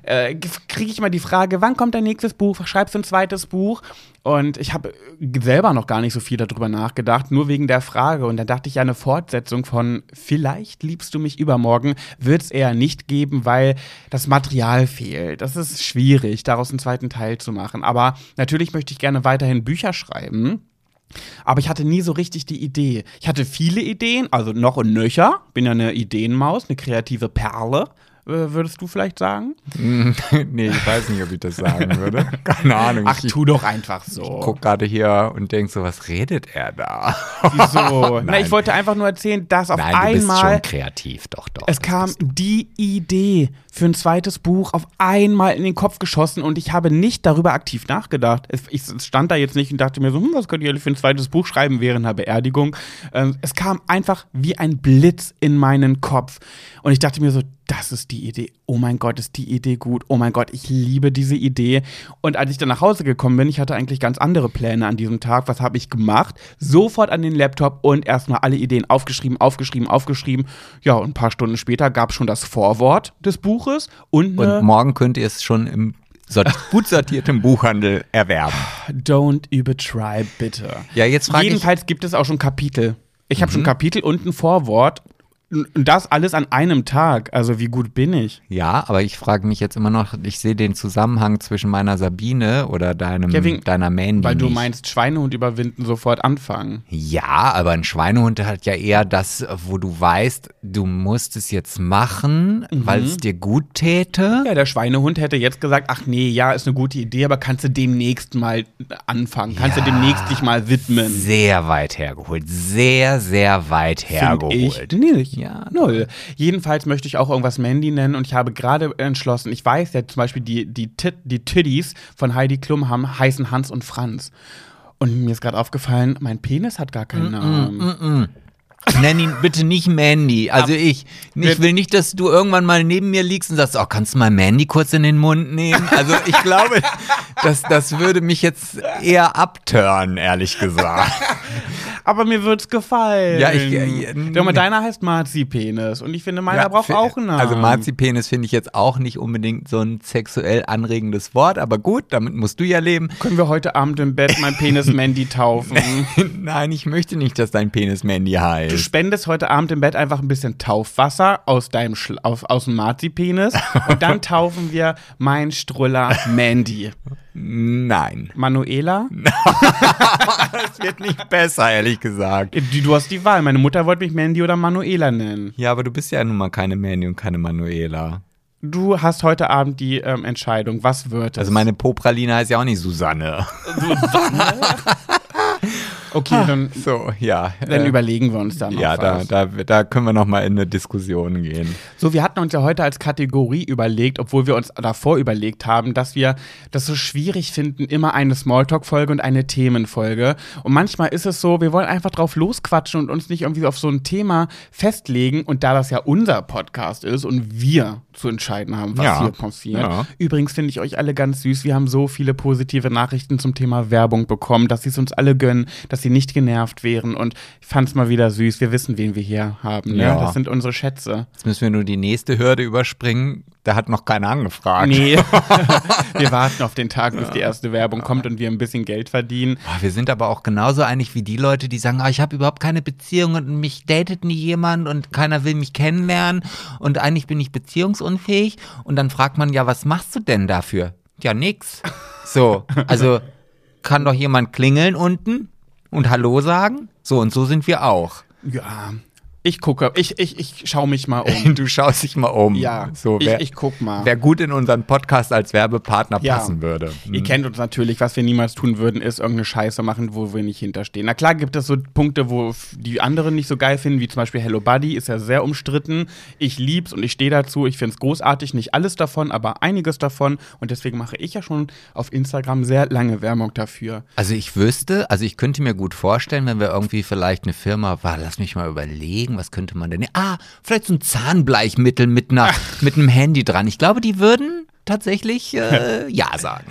Äh, kriege ich mal die Frage, wann kommt dein nächstes Buch? Schreibst du ein zweites Buch? Und ich habe selber noch gar nicht so viel darüber nachgedacht, nur wegen der Frage. Und dann dachte ich ja, eine Fortsetzung von Vielleicht liebst du mich übermorgen wird es eher nicht geben, weil das Material fehlt. Das ist schwierig, daraus einen zweiten Teil zu machen. Aber natürlich möchte ich gerne weiterhin Bücher schreiben. Aber ich hatte nie so richtig die Idee. Ich hatte viele Ideen, also noch und nöcher. Bin ja eine Ideenmaus, eine kreative Perle, äh, würdest du vielleicht sagen? (laughs) nee, ich weiß nicht, ob ich das sagen würde. (laughs) Keine Ahnung. Ach, ich tu doch einfach so. guck gerade hier und denk so, was redet er da? Wieso? (laughs) Na, Nein. ich wollte einfach nur erzählen, dass auf Nein, du bist einmal schon kreativ, doch, doch. es kam die Idee für ein zweites Buch auf einmal in den Kopf geschossen und ich habe nicht darüber aktiv nachgedacht. Ich stand da jetzt nicht und dachte mir so, hm, was könnt ihr für ein zweites Buch schreiben während einer Beerdigung? Ähm, es kam einfach wie ein Blitz in meinen Kopf und ich dachte mir so, das ist die Idee. Oh mein Gott, ist die Idee gut. Oh mein Gott, ich liebe diese Idee. Und als ich dann nach Hause gekommen bin, ich hatte eigentlich ganz andere Pläne an diesem Tag. Was habe ich gemacht? Sofort an den Laptop und erstmal alle Ideen aufgeschrieben, aufgeschrieben, aufgeschrieben. Ja, und ein paar Stunden später gab es schon das Vorwort des Buches und, eine Und morgen könnt ihr es schon im sort (laughs) gut sortierten Buchhandel erwerben. Don't übertreib, bitte. Ja, jetzt frage ich, Jedenfalls gibt es auch schon Kapitel. Ich habe Mhm. schon Kapitel und ein Vorwort. Und das alles an einem Tag. Also wie gut bin ich? ja, aber ich frage mich jetzt immer noch, ich sehe den Zusammenhang zwischen meiner Sabine oder deinem, wegen- deiner Mandy Weil du nicht. meinst, Schweinehund überwinden, sofort anfangen. Ja, aber ein Schweinehund hat ja eher das, wo du weißt, du musst es jetzt machen, weil es dir gut täte. Ja, der Schweinehund hätte jetzt gesagt, ach nee, ja, ist eine gute Idee, aber kannst du demnächst mal anfangen? Kannst Ja. du demnächst dich mal widmen? Sehr weit hergeholt. Sehr, sehr weit Find hergeholt. Ich nicht. Ja, null. Jedenfalls möchte ich auch irgendwas Mandy nennen und ich habe gerade entschlossen, ich weiß ja zum Beispiel, die, die, Tit, die Tiddies von Heidi Klum haben, heißen Hans und Franz. Und mir ist gerade aufgefallen, mein Penis hat gar keinen Namen. Nenn ihn bitte nicht Mandy. Also ich, ich will nicht, dass du irgendwann mal neben mir liegst und sagst, oh, kannst du mal Mandy kurz in den Mund nehmen? Also ich glaube, das, das würde mich jetzt eher abtören, ehrlich gesagt. Aber mir wird's gefallen. Ja, ich- äh, Doch mal, deiner heißt Marzipenis und ich finde, meiner braucht fi- auch einen Namen. Also Marzipenis finde ich jetzt auch nicht unbedingt so ein sexuell anregendes Wort, aber gut, damit musst du ja leben. Können wir heute Abend im Bett mein Penis (laughs) Mandy taufen? Nein, ich möchte nicht, dass dein Penis Mandy Du spendest heute Abend im Bett einfach ein bisschen Taufwasser aus deinem Schla aus, aus dem Marzipenis und dann (laughs) taufen wir mein Struller Mandy. Nein. Manuela? (laughs) Das wird nicht besser, ehrlich gesagt. Du, du hast die Wahl. Meine Mutter wollte mich Mandy oder Manuela nennen. Ja, aber du bist ja nun mal keine Mandy und keine Manuela. Du hast heute Abend die ähm, Entscheidung. Was wird es? Also meine Popraline heißt ja auch nicht Susanne. (laughs) okay, dann, So, ja. dann äh, überlegen wir uns da noch ja, da, was. da, da können wir noch mal in eine Diskussion gehen. So, wir hatten uns ja heute als Kategorie überlegt, obwohl wir uns davor überlegt haben, dass wir das so schwierig finden, immer eine Smalltalk-Folge und eine Themenfolge. Und manchmal ist es so, wir wollen einfach drauf losquatschen und uns nicht irgendwie auf so ein Thema festlegen. Und da das ja unser Podcast ist und wir zu entscheiden haben, was Ja. hier passiert. Ja. Übrigens finde ich euch alle ganz süß. Wir haben so viele positive Nachrichten zum Thema Werbung bekommen, dass sie es uns alle gönnen, dass sie nicht genervt wären. Und ich fand es mal wieder süß. Wir wissen, wen wir hier haben. Ne? Ja. Das sind unsere Schätze. Jetzt müssen wir nur die nächste Hürde überspringen. Da hat noch keiner angefragt. Nee, (laughs) wir warten auf den Tag, bis die erste Werbung kommt und wir ein bisschen Geld verdienen. Boah, Wir sind aber auch genauso einig wie die Leute, die sagen, ah, ich habe überhaupt keine Beziehung und mich datet nie jemand und keiner will mich kennenlernen und eigentlich bin ich beziehungsunfähig. Und dann fragt man, ja, was machst du denn dafür? Ja, nix. So, also kann doch jemand klingeln unten und Hallo sagen? So, und so sind wir auch. Ja, ich gucke, ich, ich, ich schaue mich mal um. (laughs) Du schaust dich mal um. Ja, so, ich, wer, ich guck mal. wer gut in unseren Podcast als Werbepartner Ja. passen würde. Ihr kennt uns natürlich, was wir niemals tun würden, ist irgendeine Scheiße machen, wo wir nicht hinterstehen. Na klar gibt es so Punkte, wo die anderen nicht so geil finden, wie zum Beispiel Hello Buddy, ist ja sehr umstritten. Ich lieb's und ich stehe dazu, ich find's großartig, nicht alles davon, aber einiges davon. Und deswegen mache ich ja schon auf Instagram sehr lange Werbung dafür. Also ich wüsste, also ich könnte mir gut vorstellen, wenn wir irgendwie vielleicht eine Firma, war, lass mich mal überlegen, was könnte man denn? Ah, vielleicht so ein Zahnbleichmittel mit einer, mit einem Handy dran. Ich glaube, die würden tatsächlich äh, (laughs) ja sagen.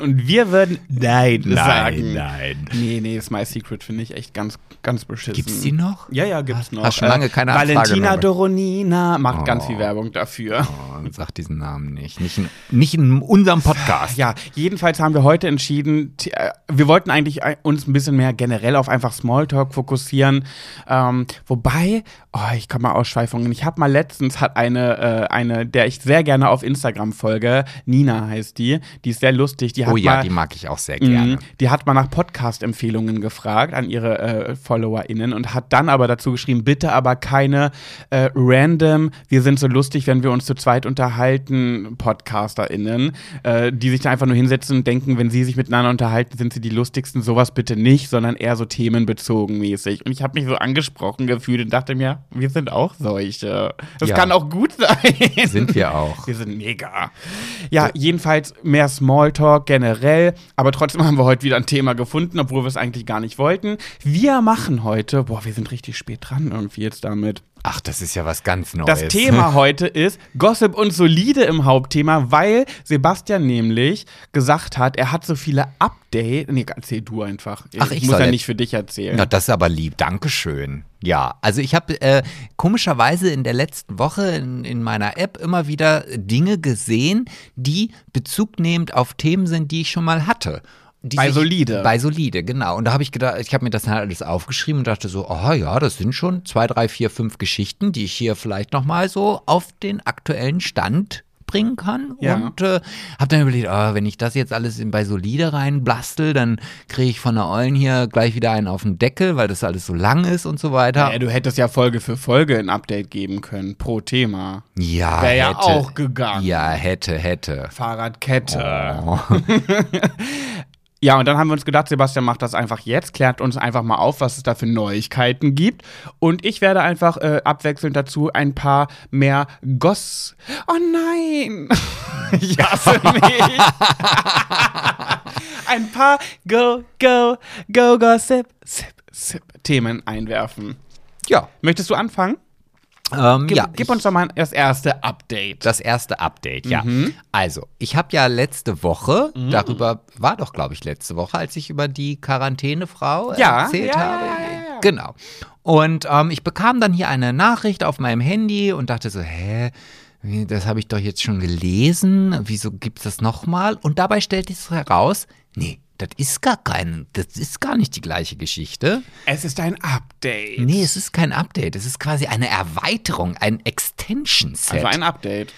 Und wir würden Nein, sagen. nein. Nee, nee, das My Secret finde ich echt ganz, ganz beschissen. Gibt's die noch? Ja, ja, gibt's noch. Hast schon lange keine Anfrage Valentina mehr. Doronina macht ganz Oh. viel Werbung dafür. Oh, sag diesen Namen nicht. Nicht in, nicht in unserem Podcast. Ja, jedenfalls haben wir heute entschieden, t- äh, wir wollten eigentlich ein- uns ein bisschen mehr generell auf einfach Smalltalk fokussieren. Ähm, wobei, oh, ich kann mal Ausschweifungen. Ich habe mal letztens hat eine, äh, eine, der ich sehr gerne auf Instagram folge, Nina heißt die, die ist sehr lustig. Die hat Oh ja, mal, die mag ich auch sehr Mhm. gerne. Die hat mal nach Podcast-Empfehlungen gefragt an ihre äh, FollowerInnen und hat dann aber dazu geschrieben, bitte aber keine äh, random, wir sind so lustig, wenn wir uns zu zweit unterhalten, PodcasterInnen, äh, die sich da einfach nur hinsetzen und denken, wenn sie sich miteinander unterhalten, sind sie die lustigsten, sowas bitte nicht, sondern eher so themenbezogen mäßig. Und ich habe mich so angesprochen gefühlt und dachte mir, wir sind auch solche. Das Ja. kann auch gut (laughs) sein. Sind wir auch. Wir sind mega. Ja, jedenfalls mehr Smalltalk generell, aber trotzdem (laughs) haben wir heute wieder ein Thema gefunden, obwohl wir es eigentlich gar nicht wollten. Wir machen heute, boah, wir sind richtig spät dran irgendwie jetzt damit. Ach, das ist ja was ganz Neues. Das Thema (laughs) heute ist Gossip und Solide im Hauptthema, weil Sebastian nämlich gesagt hat, er hat so viele Updates. Nee, erzähl du einfach. Ach, ich muss ja nicht für dich erzählen. Na, das ist aber lieb. Dankeschön. Ja, also ich habe äh, komischerweise in der letzten Woche in, in meiner App immer wieder Dinge gesehen, die bezugnehmend auf Themen sind, die ich schon mal hatte. Die Bei Solide. Bei Solide, genau. Und da habe ich gedacht, ich habe mir das halt alles aufgeschrieben und dachte so, oh ja, das sind schon zwei, drei, vier, fünf Geschichten, die ich hier vielleicht noch mal so auf den aktuellen Stand bringen kann. Ja. Und äh, habe dann überlegt, oh, wenn ich das jetzt alles in, bei Solide reinblastel, dann kriege ich von der Eulen hier gleich wieder einen auf den Deckel, weil das alles so lang ist und so weiter. Ja, du hättest ja Folge für Folge ein Update geben können, pro Thema. Ja, Wäre ja hätte. auch gegangen. Ja, hätte, hätte. Fahrradkette. Oh. (laughs) (laughs) Ja, und dann haben wir uns gedacht, Sebastian macht das einfach jetzt, klärt uns einfach mal auf, was es da für Neuigkeiten gibt. Und ich werde einfach äh, abwechselnd dazu ein paar mehr Goss. Oh nein! (laughs) ich hasse mich. ein paar Go, Go, Go, Gossip, Sip, Sip Themen einwerfen. Ja, Möchtest du anfangen? Ähm, Gib, ja. gib ich- uns doch mal das erste Update. Das erste Update, ja. Mhm. Also, ich habe ja letzte Woche, darüber war doch, glaube ich, letzte Woche, als ich über die Quarantänefrau Ja, erzählt ja, habe. ja. Genau. Und ähm, ich bekam dann hier eine Nachricht auf meinem Handy und dachte so, hä? Das habe ich doch jetzt schon gelesen. Wieso gibt es das nochmal? Und dabei stellte es heraus, nee, das ist gar kein, das ist gar nicht die gleiche Geschichte. es ist ein Update. Nee, es ist kein Update. Es ist quasi eine Erweiterung, ein Extension-Set. Also ein Update.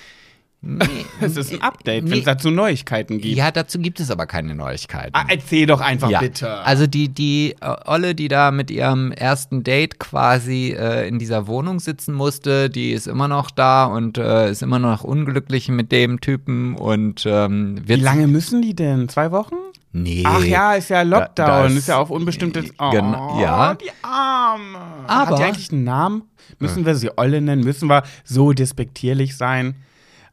Nee, (laughs) Es ist ein Update, wenn es dazu Neuigkeiten gibt. Ja, dazu gibt es aber keine Neuigkeiten. Ah, erzähl doch einfach ja. bitte. Also die, die äh, Olle, die da mit ihrem ersten Date quasi äh, in dieser Wohnung sitzen musste, die ist immer noch da und äh, ist immer noch unglücklich mit dem Typen und ähm, Wie lange müssen die denn? Zwei Wochen? Nee. Ach ja, ist ja Lockdown, Da- das- ist ja auf unbestimmtes. Oh, Gen- ja. die Arme. Aber- Hat die eigentlich einen Namen? Müssen wir sie Olle nennen? Müssen wir so despektierlich sein?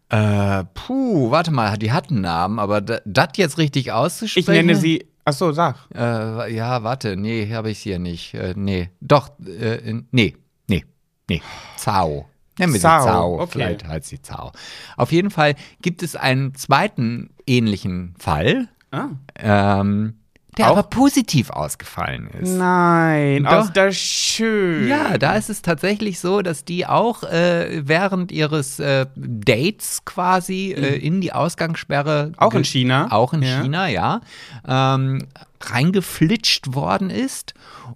Äh, puh, warte mal, die hat einen Namen, aber das jetzt richtig auszusprechen. Ich nenne sie. Achso, sag. Äh, ja, warte, nee, habe ich hier nicht. Äh, nee, doch, äh, nee, nee, nee. Zao. Nennen wir Zao, sie Zao. okay. Vielleicht heißt sie Zao. Auf jeden Fall gibt es einen zweiten ähnlichen Fall. Ah. Ähm, der Auch? aber positiv ausgefallen ist. Nein, Doch. aus der schön. Ja, da ist es tatsächlich so, dass die auch äh, während ihres äh, Dates quasi äh, in die Ausgangssperre. Mhm. Auch in China? Auch in Ja. China, ja. Ähm, reingeflitscht worden ist.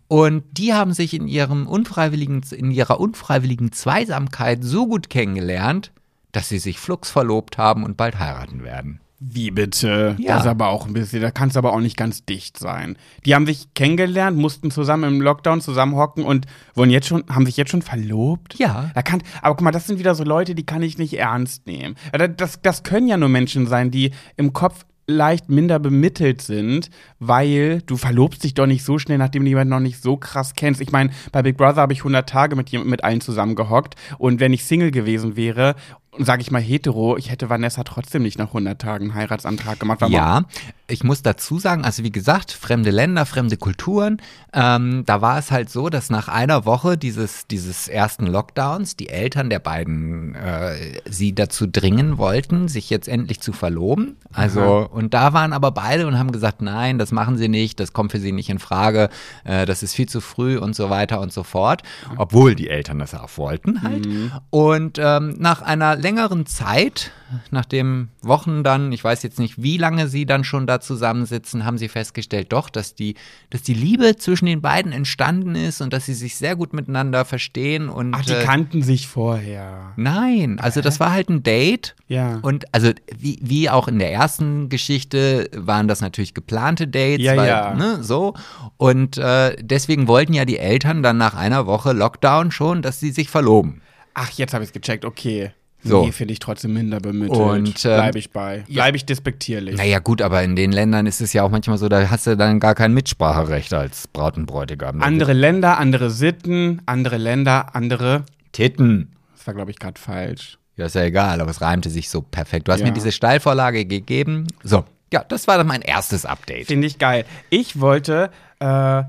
Und die haben sich in ihrem unfreiwilligen, in ihrer unfreiwilligen Zweisamkeit so gut kennengelernt, dass sie sich flugs verlobt haben und bald heiraten werden. Wie bitte? Ja. Das ist aber auch ein bisschen, da kann es aber auch nicht ganz dicht sein. Die haben sich kennengelernt, mussten zusammen im Lockdown zusammenhocken und wollen jetzt schon, haben sich jetzt schon verlobt? Ja. Da kann, aber guck mal, das sind wieder so Leute, die kann ich nicht ernst nehmen. Das, das können ja nur Menschen sein, die im Kopf leicht minder bemittelt sind, weil du verlobst dich doch nicht so schnell, nachdem du jemanden noch nicht so krass kennst. Ich meine, bei Big Brother habe ich 100 Tage mit, mit allen zusammengehockt und wenn ich Single gewesen wäre, sage ich mal hetero, ich hätte Vanessa trotzdem nicht nach 100 Tagen einen Heiratsantrag gemacht. Ja, ich muss dazu sagen, also wie gesagt, fremde Länder, fremde Kulturen. Ähm, da war es halt so, dass nach einer Woche dieses, dieses ersten Lockdowns die Eltern der beiden äh, sie dazu dringen wollten, sich jetzt endlich zu verloben. Also, und da waren aber beide und haben gesagt, nein, das machen sie nicht, das kommt für sie nicht in Frage, äh, das ist viel zu früh und so weiter und so fort. Obwohl die Eltern das auch wollten halt. Und ähm, nach einer längeren Zeit, nachdem Wochen dann, ich weiß jetzt nicht, wie lange sie dann schon da zusammensitzen, haben sie festgestellt, doch, dass die, dass die Liebe zwischen den beiden entstanden ist und dass sie sich sehr gut miteinander verstehen und Ach, die äh, kannten sich vorher. Nein, also das war halt ein Date. Ja. Und also wie, wie auch in der ersten Geschichte waren das natürlich geplante Dates, Ja, weil, ja. ne, so. Und äh, deswegen wollten ja die Eltern dann nach einer Woche Lockdown schon, dass sie sich verloben. Ach, jetzt habe ich es gecheckt, okay. So. Nee, finde ich trotzdem minder bemittelt. Und, ähm, Bleibe ich bei. Bleibe ich despektierlich. Naja, gut, aber in den Ländern ist es ja auch manchmal so, da hast du dann gar kein Mitspracherecht als Braut und Bräutigam. Andere Länder, andere Sitten, andere Länder, andere. Titten. Das war, glaube ich, gerade falsch. Ja, ist ja egal, aber es reimte sich so perfekt. Du hast Ja. mir diese Steilvorlage gegeben. So, ja, das war dann mein erstes Update. Finde ich geil. Ich wollte, äh,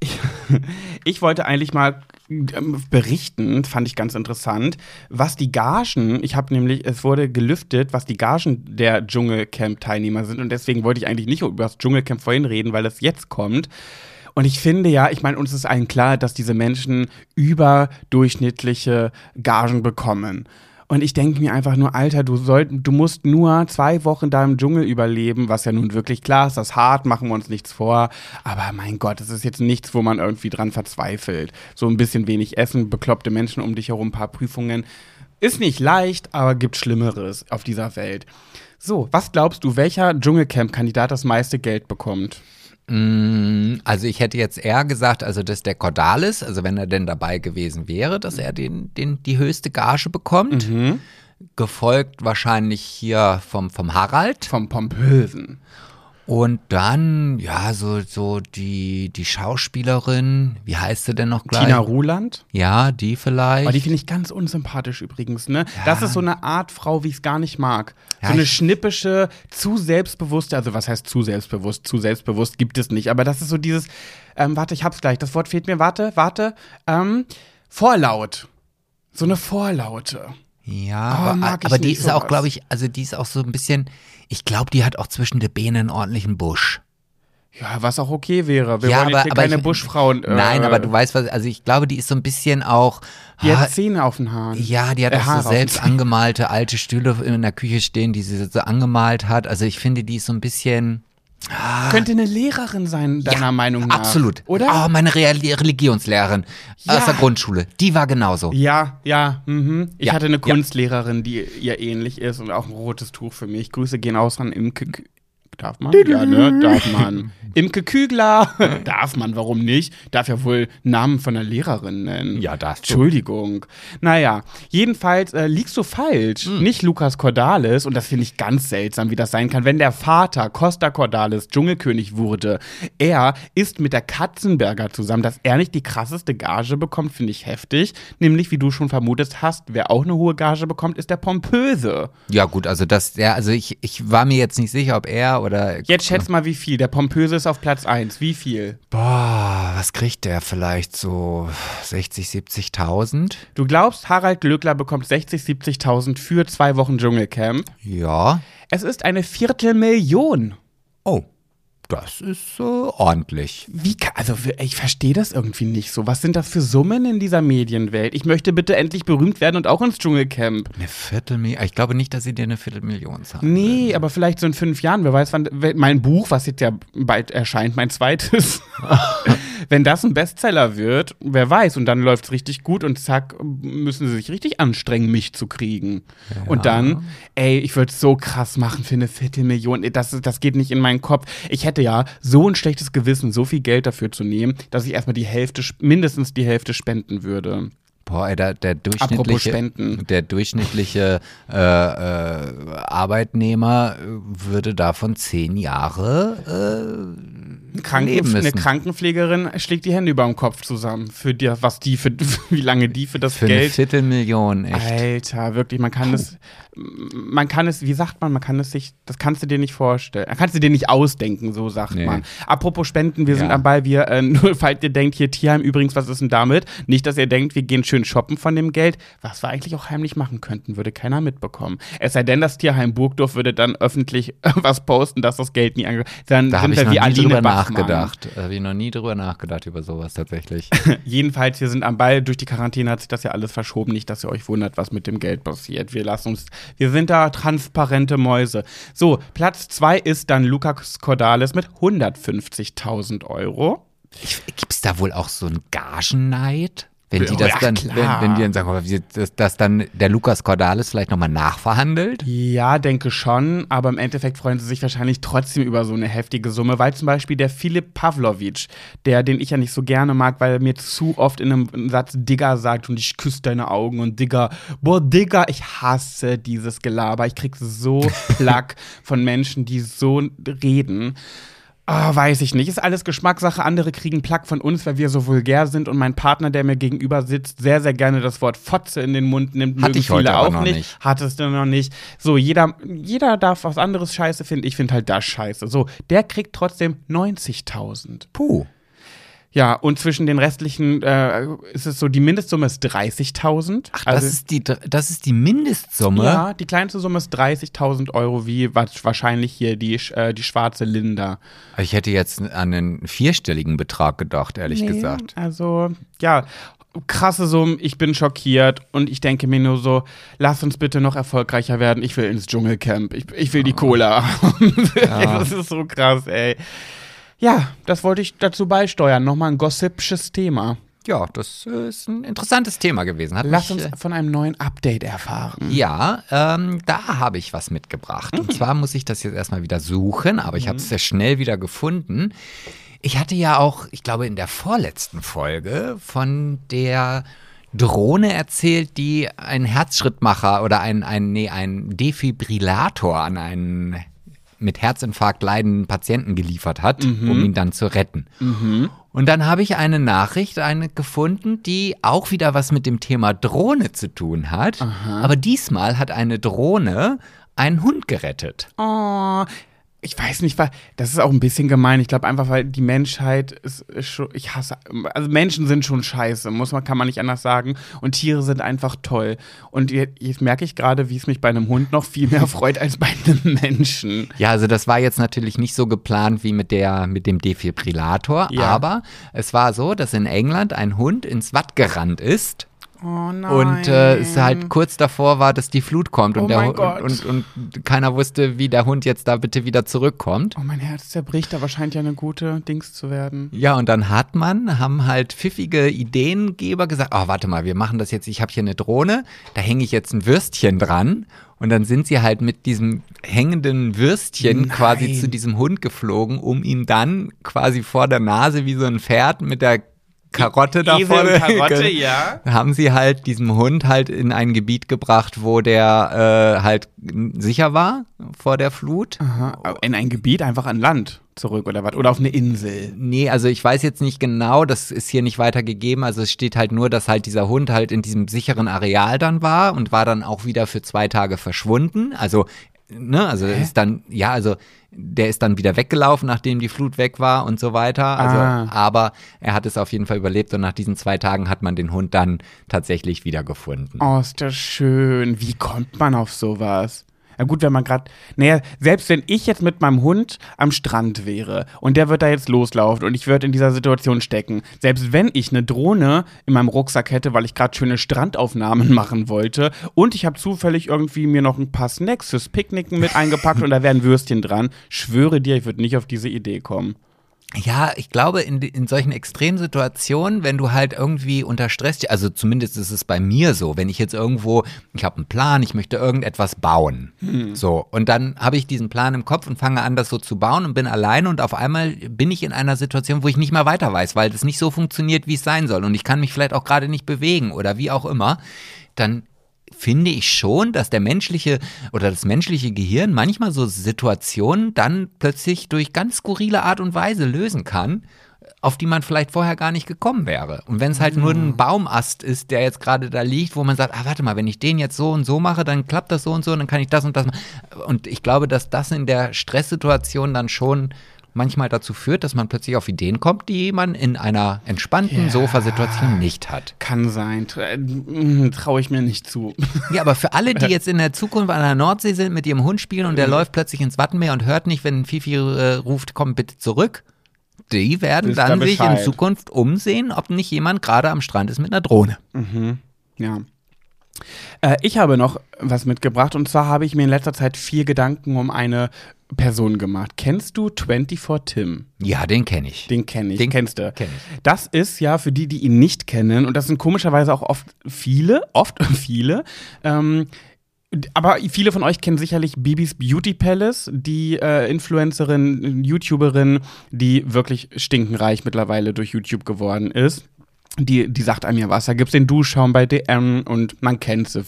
ich, (laughs) ich wollte eigentlich mal berichten, fand ich ganz interessant, was die Gagen, ich habe nämlich, es wurde gelüftet, was die Gagen der Dschungelcamp-Teilnehmer sind und deswegen wollte ich eigentlich nicht über das Dschungelcamp vorhin reden, weil es jetzt kommt. Und ich finde ja, ich meine, uns ist allen klar, dass diese Menschen überdurchschnittliche Gagen bekommen. Und ich denke mir einfach nur, Alter, du, soll, du musst nur zwei Wochen da im Dschungel überleben, was ja nun wirklich klar ist, das ist hart, machen wir uns nichts vor. Aber mein Gott, es ist jetzt nichts, wo man irgendwie dran verzweifelt. So ein bisschen wenig Essen, bekloppte Menschen um dich herum, ein paar Prüfungen. Ist nicht leicht, aber gibt Schlimmeres auf dieser Welt. So, was glaubst du, welcher Dschungelcamp-Kandidat das meiste Geld bekommt? Mm, Also ich hätte jetzt eher gesagt, also dass der Cordalis, also wenn er denn dabei gewesen wäre, dass er den, den, die höchste Gage bekommt. Mhm. Gefolgt wahrscheinlich hier vom, vom Harald. Vom Pompösen. Und dann, ja, so, so die, die Schauspielerin, wie heißt sie denn noch gleich? Tina Ruland? Ja, die vielleicht. Aber die finde ich ganz unsympathisch übrigens, ne? Das ist so eine Art Frau, wie ich es gar nicht mag. Ja, so eine schnippische, zu selbstbewusste, also was heißt zu selbstbewusst? Zu selbstbewusst gibt es nicht, aber das ist so dieses, ähm, warte, ich hab's gleich, das Wort fehlt mir, warte, warte, ähm, Vorlaut. So eine Vorlaute. Ja, Oh, aber, aber die ist auch, sowas. glaube ich, also die ist auch so ein bisschen, ich glaube, die hat auch zwischen den Beinen einen ordentlichen Busch. Ja, was auch okay wäre. Wir ja, wollen jetzt hier keine ich- Buschfrauen. Äh, Nein, aber du weißt was, also ich glaube, die ist so ein bisschen auch. Die ah, hat Zähne auf den Haaren. ja, die hat Äh, auch Haare so selbst (laughs) angemalte alte Stühle in der Küche stehen, die sie so angemalt hat. Also ich finde, die ist so ein bisschen. Könnte eine Lehrerin sein, deiner ja, Meinung nach. Absolut. Oder? Oh, meine Real Religionslehrerin Ja. aus der Grundschule. Die war genauso. Ja, ja, mhm. Ich Ja, hatte eine. Kunstlehrerin, die ihr ähnlich ist und auch ein rotes Tuch für mich. Grüße gehen aus an Imke. Darf man? Ja, ne? Darf man. (laughs) Imke Kügler. (laughs) Darf man, warum nicht? Darf ja wohl Namen von einer Lehrerin nennen. Ja, darfst du. Entschuldigung. Naja, jedenfalls äh, liegst du falsch. Hm. Nicht Lukas Cordalis, und das finde ich ganz seltsam, wie das sein kann, wenn der Vater Costa Cordalis Dschungelkönig wurde. Er ist mit der Katzenberger zusammen, dass er nicht die krasseste Gage bekommt, finde ich heftig. Nämlich, wie du schon vermutet hast, wer auch eine hohe Gage bekommt, ist der Pompöse. Ja, gut, also das, ja, also ich, ich war mir jetzt nicht sicher, ob er oder. Jetzt schätz mal, wie viel. Der Pompöse ist auf Platz 1. Wie viel? Boah, was kriegt der? Vielleicht so 60, 70.000? Du glaubst, Harald Glöckler bekommt 60, 70.000 für zwei Wochen Dschungelcamp? Ja. Es ist eine Viertelmillion. Oh, Das ist äh, ordentlich. Wie ka- also ich verstehe das irgendwie nicht so. Was sind das für Summen in dieser Medienwelt? Ich möchte bitte endlich berühmt werden und auch ins Dschungelcamp. Eine Viertelmillion? Ich glaube nicht, dass sie dir eine Viertelmillion zahlen. Nee, aber vielleicht so in fünf Jahren. Wer weiß, wann mein Buch, was jetzt ja bald erscheint, mein zweites, (laughs) wenn das ein Bestseller wird, wer weiß. Und dann läuft es richtig gut und zack, müssen sie sich richtig anstrengen, mich zu kriegen. Und dann, ey, ich würde es so krass machen für eine Viertelmillion. Das, das geht nicht in meinen Kopf. Ich hätte ja so ein schlechtes Gewissen, so viel Geld dafür zu nehmen, dass ich erstmal die Hälfte, mindestens die Hälfte spenden würde. Boah, ey, der, der durchschnittliche, der durchschnittliche äh, äh, Arbeitnehmer würde davon zehn Jahre äh, Kranken, leben eine. Krankenpflegerin schlägt die Hände über dem Kopf zusammen für die, was die für (laughs) wie lange die für das für eine Geld Viertelmillion, echt. Alter, wirklich, man kann es, man kann es, wie sagt man, man kann es sich, das kannst du dir nicht vorstellen. Kannst du dir nicht ausdenken, so sagt Nee. man. Apropos Spenden, wir sind Ja. am Ball, wir, äh, (laughs) nur falls ihr denkt, hier Tierheim übrigens, was ist denn damit? Nicht, dass ihr denkt, wir gehen schön shoppen von dem Geld, was wir eigentlich auch heimlich machen könnten, würde keiner mitbekommen. Es sei denn, das Tierheim Burgdorf würde dann öffentlich (laughs) was posten, dass das Geld nie ange... Dann Da sind wir wie Aline drüber nachgedacht. Da habe ich noch nie drüber nachgedacht über sowas tatsächlich. (laughs) Jedenfalls, wir sind am Ball. Durch die Quarantäne hat sich das ja alles verschoben. Nicht, dass ihr euch wundert, was mit dem Geld passiert. Wir lassen uns, wir sind da transparente Mäuse. So, Platz zwei ist dann Lukas Cordalis mit 150.000 Euro. Gibt es da wohl auch so einen Gagenneid? Wenn die Ja, das dann, wenn, wenn die dann sagen, oh, dass, dass dann der Lukas Cordalis vielleicht nochmal nachverhandelt? Ja, denke schon, aber im Endeffekt freuen sie sich wahrscheinlich trotzdem über so eine heftige Summe, weil zum Beispiel der Philipp Pavlovic, der, den ich ja nicht so gerne mag, weil er mir zu oft in einem Satz Digger sagt und ich küsse deine Augen und Digger, boah, Digger, ich hasse dieses Gelaber. Ich krieg so (laughs) Plack von Menschen, die so reden. Ah, weiß ich nicht. Ist alles Geschmackssache. Andere kriegen Plack von uns, weil wir so vulgär sind und mein Partner, der mir gegenüber sitzt, sehr, sehr gerne das Wort Fotze in den Mund nimmt. Hatte ich heute auch noch nicht. nicht. Hattest du noch nicht. So, jeder, jeder darf was anderes scheiße finden. Ich finde halt das scheiße. So, der kriegt trotzdem 90.000. Puh. Ja, und zwischen den restlichen äh, ist es so, die Mindestsumme ist 30.000. Ach, das, ist die, das ist die Mindestsumme? ja, die kleinste Summe ist 30.000 Euro, wie wahrscheinlich hier die, äh, die schwarze Linda. Ich hätte jetzt an einen vierstelligen Betrag gedacht, ehrlich Nee, gesagt. Also, ja, krasse Summen, ich bin schockiert und ich denke mir nur so, lass uns bitte noch erfolgreicher werden. Ich will ins Dschungelcamp. Ich, ich will die Cola. (laughs) Das ist so krass, ey. Ja, das wollte ich dazu beisteuern. Nochmal ein gossipsches Thema. Ja, das äh, ist ein interessantes Thema gewesen. Hat Lass mich, uns äh, von einem neuen Update erfahren. Ja, ähm, da habe ich was mitgebracht. Mhm. Und (clears throat) zwar muss ich das jetzt erstmal wieder suchen, aber ich habe es sehr schnell wieder gefunden. Ich hatte ja auch, ich glaube, in der vorletzten Folge von der Drohne erzählt, die einen Herzschrittmacher oder einen, einen, nee, einen Defibrillator an einen mit Herzinfarkt leidenden Patienten geliefert hat, um ihn dann zu retten. Und dann habe ich eine Nachricht eine gefunden, die auch wieder was mit dem Thema Drohne zu tun hat. Aber diesmal hat eine Drohne einen Hund gerettet. Oh, ich weiß nicht, weil das ist auch ein bisschen gemein. Ich glaube einfach, weil die Menschheit ist, ist schon, ich hasse, also Menschen sind schon scheiße, muss man, kann man nicht anders sagen. Und Tiere sind einfach toll. Und jetzt, jetzt merke ich gerade, wie es mich bei einem Hund noch viel mehr freut als bei einem Menschen. Ja, also das war jetzt natürlich nicht so geplant wie mit der mit dem Defibrillator, Ja. aber es war so, dass in England ein Hund ins Watt gerannt ist. Oh nein. Und äh, es halt kurz davor war, dass die Flut kommt und, Oh der Hund, Gott. und, und, und keiner wusste, wie der Hund jetzt da bitte wieder zurückkommt. Oh, mein Herz zerbricht, aber scheint ja eine gute Dings zu werden. Ja, und dann hat man, haben halt pfiffige Ideengeber gesagt, oh, warte mal, wir machen das jetzt, ich habe hier eine Drohne, da hänge ich jetzt ein Würstchen dran. Und dann sind sie halt mit diesem hängenden Würstchen Nein. quasi zu diesem Hund geflogen, um ihn dann quasi vor der Nase wie so ein Pferd mit der Karotte da Esel vorne. und Karotte, ja. haben sie halt diesem Hund halt in ein Gebiet gebracht, wo der äh, halt sicher war vor der Flut. Aha. In ein Gebiet, einfach an Land zurück oder was? Oder auf eine Insel. Nee, also ich weiß jetzt nicht genau, das ist hier nicht weitergegeben. Also es steht halt nur, dass halt dieser Hund halt in diesem sicheren Areal dann war und war dann auch wieder für zwei Tage verschwunden. Also, ne, also ist dann, ja, also der ist dann wieder weggelaufen, nachdem die Flut weg war und so weiter. Also, Ah. aber er hat es auf jeden Fall überlebt und nach diesen zwei Tagen hat man den Hund dann tatsächlich wiedergefunden. Oh, ist das schön. Wie kommt man auf sowas? Na gut, wenn man gerade, naja, selbst wenn ich jetzt mit meinem Hund am Strand wäre und der wird da jetzt loslaufen und ich würde in dieser Situation stecken, selbst wenn ich eine Drohne in meinem Rucksack hätte, weil ich gerade schöne Strandaufnahmen (laughs) machen wollte und ich habe zufällig irgendwie mir noch ein paar Snacks fürs Picknicken mit eingepackt und da wären Würstchen dran, schwöre dir, ich würde nicht auf diese Idee kommen. Ja, ich glaube, in, in solchen Extremsituationen, wenn du halt irgendwie unter Stress, also zumindest ist es bei mir so, wenn ich jetzt irgendwo, ich habe einen Plan, ich möchte irgendetwas bauen. Hm. So, und dann habe ich diesen Plan im Kopf und fange an, das so zu bauen und bin alleine und auf einmal bin ich in einer Situation, wo ich nicht mehr weiter weiß, weil das nicht so funktioniert, wie es sein soll. Und ich kann mich vielleicht auch gerade nicht bewegen oder wie auch immer. Dann finde ich schon, dass der menschliche oder das menschliche Gehirn manchmal so Situationen dann plötzlich durch ganz skurrile Art und Weise lösen kann, auf die man vielleicht vorher gar nicht gekommen wäre. Und wenn es halt nur ein Baumast ist, der jetzt gerade da liegt, wo man sagt, ah, warte mal, wenn ich den jetzt so und so mache, dann klappt das so und so und dann kann ich das und das machen. Und ich glaube, dass das in der Stresssituation dann schon manchmal dazu führt, dass man plötzlich auf Ideen kommt, die man in einer entspannten ja, Sofasituation nicht hat. Kann sein. Äh, Traue ich mir nicht zu. (laughs) Ja, aber für alle, die jetzt in der Zukunft an der Nordsee sind, mit ihrem Hund spielen und der mhm. läuft plötzlich ins Wattenmeer und hört nicht, wenn Fifi äh, ruft, komm bitte zurück. Die werden dann sich in Zukunft umsehen, ob nicht jemand gerade am Strand ist mit einer Drohne. Mhm. Ja. Äh, ich habe noch was mitgebracht und zwar habe ich mir in letzter Zeit vier Gedanken um eine Person gemacht. Kennst du 24 Tim? Ja, den kenne ich. Den kenne ich. Den kennst du. Kenn ich. Das ist ja für die, die ihn nicht kennen, und das sind komischerweise auch oft viele, oft (laughs) viele, ähm, aber viele von euch kennen sicherlich Bibis Beauty Palace, die äh, Influencerin, YouTuberin, die wirklich stinkenreich mittlerweile durch YouTube geworden ist die, die sagt einem ja was. Da gibt es den Duschschaum bei DM und man kennt sie.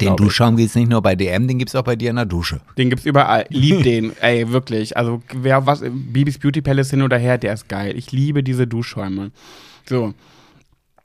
Den Duschschaum gibt es nicht nur bei DM, den gibt es auch bei dir in der Dusche. Den gibt es überall. (laughs) Lieb den, ey, wirklich. Also wer was, Bibis Beauty Palace hin oder her, der ist geil. Ich liebe diese Duschschäume. So.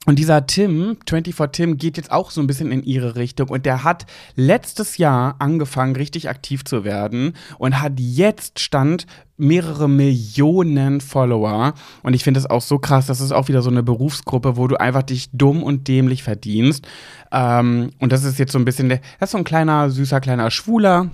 Und dieser Tim, 24 Tim, geht jetzt auch so ein bisschen in ihre Richtung. Und der hat letztes Jahr angefangen, richtig aktiv zu werden und hat jetzt Stand mehrere Millionen Follower. Und ich finde das auch so krass. Das ist auch wieder so eine Berufsgruppe, wo du einfach dich dumm und dämlich verdienst. Ähm, und das ist jetzt so ein bisschen, der, das ist so ein kleiner, süßer, kleiner Schwuler,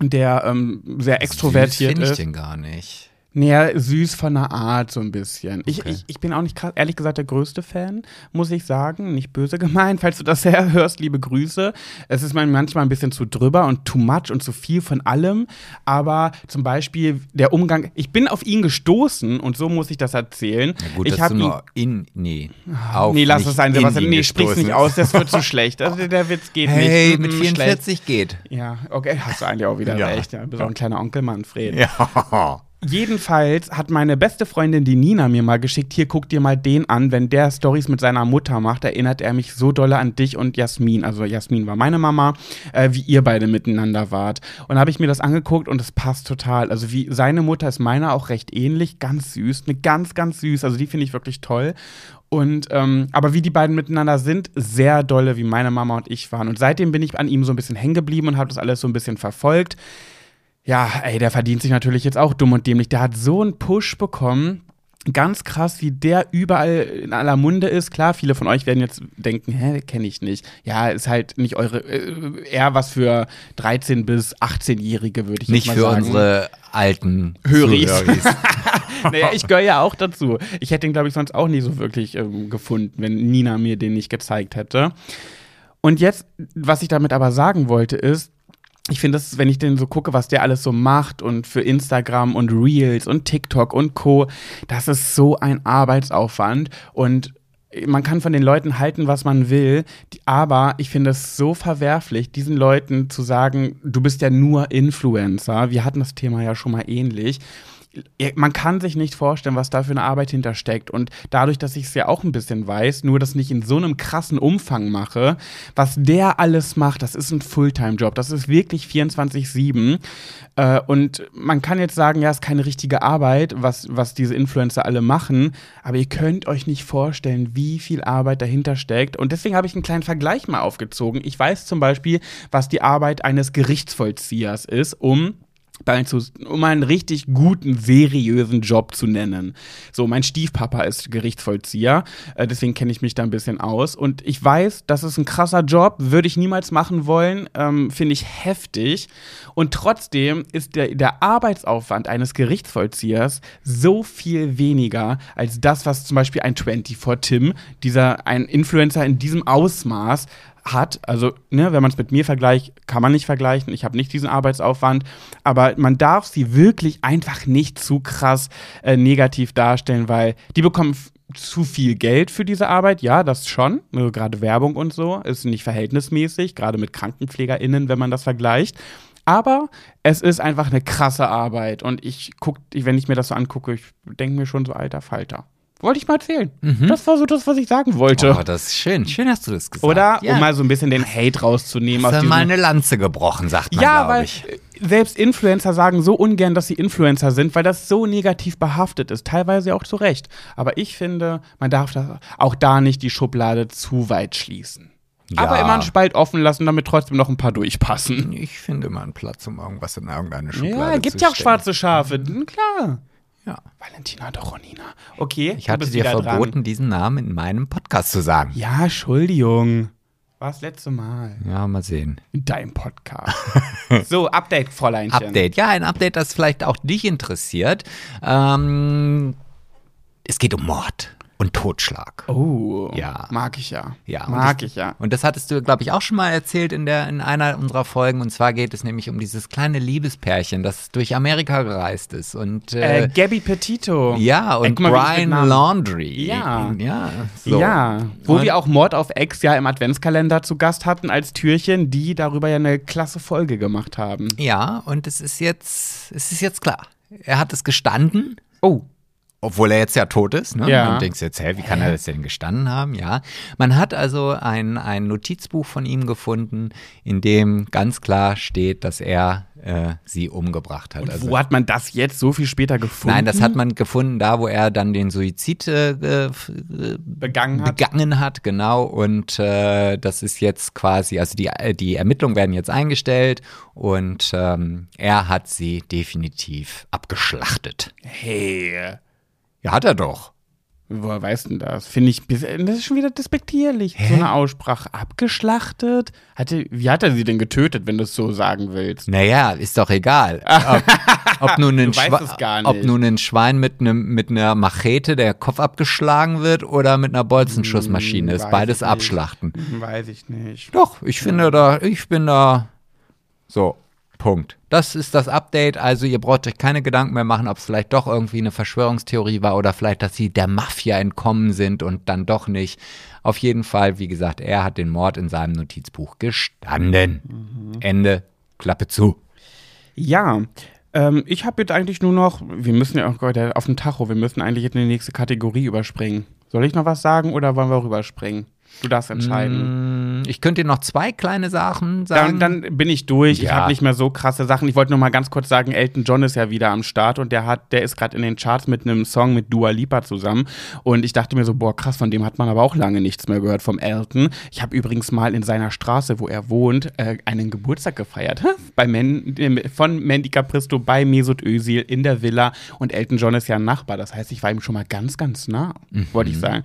der ähm, sehr extrovertiert Süß ist. ich den gar nicht. Näher süß von der Art, so ein bisschen. Ich, okay. ich, ich bin auch nicht krass, ehrlich gesagt, der größte Fan, muss ich sagen. Nicht böse (laughs) gemeint, falls du das hörst, liebe Grüße. Es ist manchmal ein bisschen zu drüber und too much und zu viel von allem. Aber zum Beispiel der Umgang, ich bin auf ihn gestoßen und so muss ich das erzählen. Ja gut, ich habe ihn. In, nee, auf nee, lass es sein, Sebastian. Nee, sprich's nicht aus, das wird zu (laughs) schlecht. Also, der Witz geht hey, nicht. mit 44 schlecht. geht. Ja, okay, hast du eigentlich auch wieder ja. recht. Ja, bist auch ein kleiner Onkel Manfred. Ja. Jedenfalls hat meine beste Freundin, die Nina, mir mal geschickt, hier guck dir mal den an, wenn der Stories mit seiner Mutter macht, erinnert er mich so dolle an dich und Jasmin. Also Jasmin war meine Mama, äh, wie ihr beide miteinander wart. Und habe ich mir das angeguckt und es passt total. Also wie seine Mutter ist meiner auch recht ähnlich, ganz süß, eine ganz, ganz süß. Also die finde ich wirklich toll. Und ähm, aber wie die beiden miteinander sind, sehr dolle, wie meine Mama und ich waren. Und seitdem bin ich an ihm so ein bisschen hängen geblieben und habe das alles so ein bisschen verfolgt. Ja, ey, der verdient sich natürlich jetzt auch dumm und dämlich. Der hat so einen Push bekommen. Ganz krass, wie der überall in aller Munde ist. Klar, viele von euch werden jetzt denken, hä, kenne ich nicht. Ja, ist halt nicht eure, äh, eher was für 13- bis 18-Jährige, würde ich nicht mal sagen. Nicht für unsere alten Höris. (laughs) naja, ich gehöre ja auch dazu. Ich hätte ihn, glaube ich, sonst auch nie so wirklich ähm, gefunden, wenn Nina mir den nicht gezeigt hätte. Und jetzt, was ich damit aber sagen wollte, ist, ich finde das, wenn ich den so gucke, was der alles so macht und für Instagram und Reels und TikTok und Co., das ist so ein Arbeitsaufwand und man kann von den Leuten halten, was man will, aber ich finde es so verwerflich, diesen Leuten zu sagen, du bist ja nur Influencer. Wir hatten das Thema ja schon mal ähnlich man kann sich nicht vorstellen, was da für eine Arbeit hintersteckt. Und dadurch, dass ich es ja auch ein bisschen weiß, nur das nicht in so einem krassen Umfang mache, was der alles macht, das ist ein Fulltime-Job. Das ist wirklich 24-7. Äh, und man kann jetzt sagen, ja, es ist keine richtige Arbeit, was, was diese Influencer alle machen. Aber ihr könnt euch nicht vorstellen, wie viel Arbeit dahinter steckt. Und deswegen habe ich einen kleinen Vergleich mal aufgezogen. Ich weiß zum Beispiel, was die Arbeit eines Gerichtsvollziehers ist, um um einen richtig guten, seriösen Job zu nennen. So, mein Stiefpapa ist Gerichtsvollzieher, äh, deswegen kenne ich mich da ein bisschen aus. Und ich weiß, das ist ein krasser Job, würde ich niemals machen wollen, ähm, finde ich heftig. Und trotzdem ist der, der Arbeitsaufwand eines Gerichtsvollziehers so viel weniger als das, was zum Beispiel ein 24 Tim, dieser ein Influencer in diesem Ausmaß, hat. Also, ne, wenn man es mit mir vergleicht, kann man nicht vergleichen. Ich habe nicht diesen Arbeitsaufwand. Aber man darf sie wirklich einfach nicht zu krass äh, negativ darstellen, weil die bekommen zu viel Geld für diese Arbeit, ja, das schon. Also, gerade Werbung und so ist nicht verhältnismäßig, gerade mit KrankenpflegerInnen, wenn man das vergleicht. Aber es ist einfach eine krasse Arbeit. Und ich guck, wenn ich mir das so angucke, ich denke mir schon so, alter Falter. Wollte ich mal erzählen. Mhm. Das war so das, was ich sagen wollte. Oh, das ist schön. Schön hast du das gesagt. Oder? Ja. Um mal so ein bisschen den Hate rauszunehmen. Hast du mal eine Lanze gebrochen, sagt man, Ja, weil ich. selbst Influencer sagen so ungern, dass sie Influencer sind, weil das so negativ behaftet ist. Teilweise auch zu Recht. Aber ich finde, man darf auch da nicht die Schublade zu weit schließen. Ja. Aber immer einen Spalt offen lassen, damit trotzdem noch ein paar durchpassen. Ich finde immer einen Platz, um irgendwas in irgendeine Schublade zu Ja, gibt ja auch schwarze Schafe. Klar. Ja. Valentina Doronina. Okay. Ich hatte dir verboten, dran. diesen Namen in meinem Podcast zu sagen. Ja, Entschuldigung. War das letzte Mal. Ja, mal sehen. In deinem Podcast. (laughs) so, Update, Fräuleinchen. Update. Ja, ein Update, das vielleicht auch dich interessiert. Ähm, es geht um Mord und Totschlag. Oh, ja. Mag ich ja. Ja, mag das, ich ja. Und das hattest du, glaube ich, auch schon mal erzählt in, der, in einer unserer Folgen. Und zwar geht es nämlich um dieses kleine Liebespärchen, das durch Amerika gereist ist. Und, äh, äh, Gabby Petito. Ja, und mal, Brian Laundry. Ja. Ja, so. ja. Wo und, wir auch Mord auf Ex ja im Adventskalender zu Gast hatten als Türchen, die darüber ja eine klasse Folge gemacht haben. Ja, und es ist jetzt, es ist jetzt klar. Er hat es gestanden. Oh obwohl er jetzt ja tot ist, ne? Ja. Und denkst jetzt, hä, wie kann er das denn gestanden haben? Ja. Man hat also ein, ein Notizbuch von ihm gefunden, in dem ganz klar steht, dass er äh, sie umgebracht hat. Und also, wo hat man das jetzt so viel später gefunden? Nein, das hat man gefunden, da wo er dann den Suizid äh, begangen, hat. begangen hat, genau. Und äh, das ist jetzt quasi, also die, die Ermittlungen werden jetzt eingestellt und ähm, er hat sie definitiv abgeschlachtet. Hey. Ja, hat er doch. Woher weißt du das? Finde ich, das ist schon wieder despektierlich. Hä? So eine Aussprache. Abgeschlachtet? Hatte, wie hat er sie denn getötet, wenn du es so sagen willst? Naja, ist doch egal. Ob, (laughs) ob, nun, ein ob nun ein Schwein mit, einem mit einer Machete der Kopf abgeschlagen wird oder mit einer Bolzenschussmaschine, hm, ist beides abschlachten. Weiß ich nicht. Doch, ich finde da, ich bin da so. Punkt. Das ist das Update. Also ihr braucht euch keine Gedanken mehr machen, ob es vielleicht doch irgendwie eine Verschwörungstheorie war oder vielleicht, dass sie der Mafia entkommen sind und dann doch nicht. Auf jeden Fall, wie gesagt, er hat den Mord in seinem Notizbuch gestanden. Mhm. Ende. Klappe zu. Ja, ähm, ich habe jetzt eigentlich nur noch, wir müssen ja auch heute auf dem Tacho, wir müssen eigentlich jetzt in die nächste Kategorie überspringen. Soll ich noch was sagen oder wollen wir rüberspringen? Du darfst entscheiden. Mm, ich könnte dir noch zwei kleine Sachen sagen. Dann, dann bin ich durch. Ja. Ich habe nicht mehr so krasse Sachen. Ich wollte noch mal ganz kurz sagen, Elton John ist ja wieder am Start und der hat, der ist gerade in den Charts mit einem Song mit Dua Lipa zusammen. Und ich dachte mir so, boah, krass, von dem hat man aber auch lange nichts mehr gehört vom Elton. Ich habe übrigens mal in seiner Straße, wo er wohnt, äh, einen Geburtstag gefeiert. (laughs) bei Man, von Mandy Capristo bei Mesut Özil in der Villa. Und Elton John ist ja ein Nachbar. Das heißt, ich war ihm schon mal ganz, ganz nah, mhm. wollte ich sagen.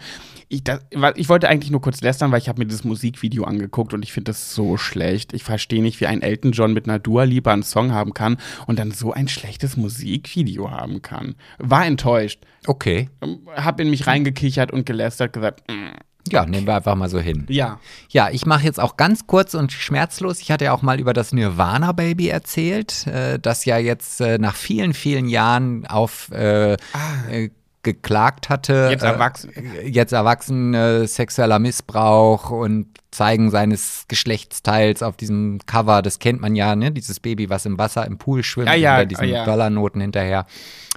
Ich, das, ich wollte eigentlich nur kurz lästern, weil ich habe mir dieses Musikvideo angeguckt und ich finde das so schlecht. Ich verstehe nicht, wie ein Elton John mit einer Dua Lipa einen Song haben kann und dann so ein schlechtes Musikvideo haben kann. War enttäuscht. Okay. Hab in mich reingekichert und gelästert, gesagt, mm. Ja, nehmen wir einfach mal so hin. Ja. Ja, ich mache jetzt auch ganz kurz und schmerzlos. Ich hatte ja auch mal über das Nirvana Baby erzählt, äh, das ja jetzt äh, nach vielen, vielen Jahren auf äh, ah. Äh, geklagt hatte. Jetzt erwachsen. Äh, jetzt erwachsen, äh, sexueller Missbrauch und Zeigen seines Geschlechtsteils auf diesem Cover. Das kennt man ja, ne? Dieses Baby, was im Wasser im Pool schwimmt, ja, ja, bei diesen ja. Dollarnoten hinterher.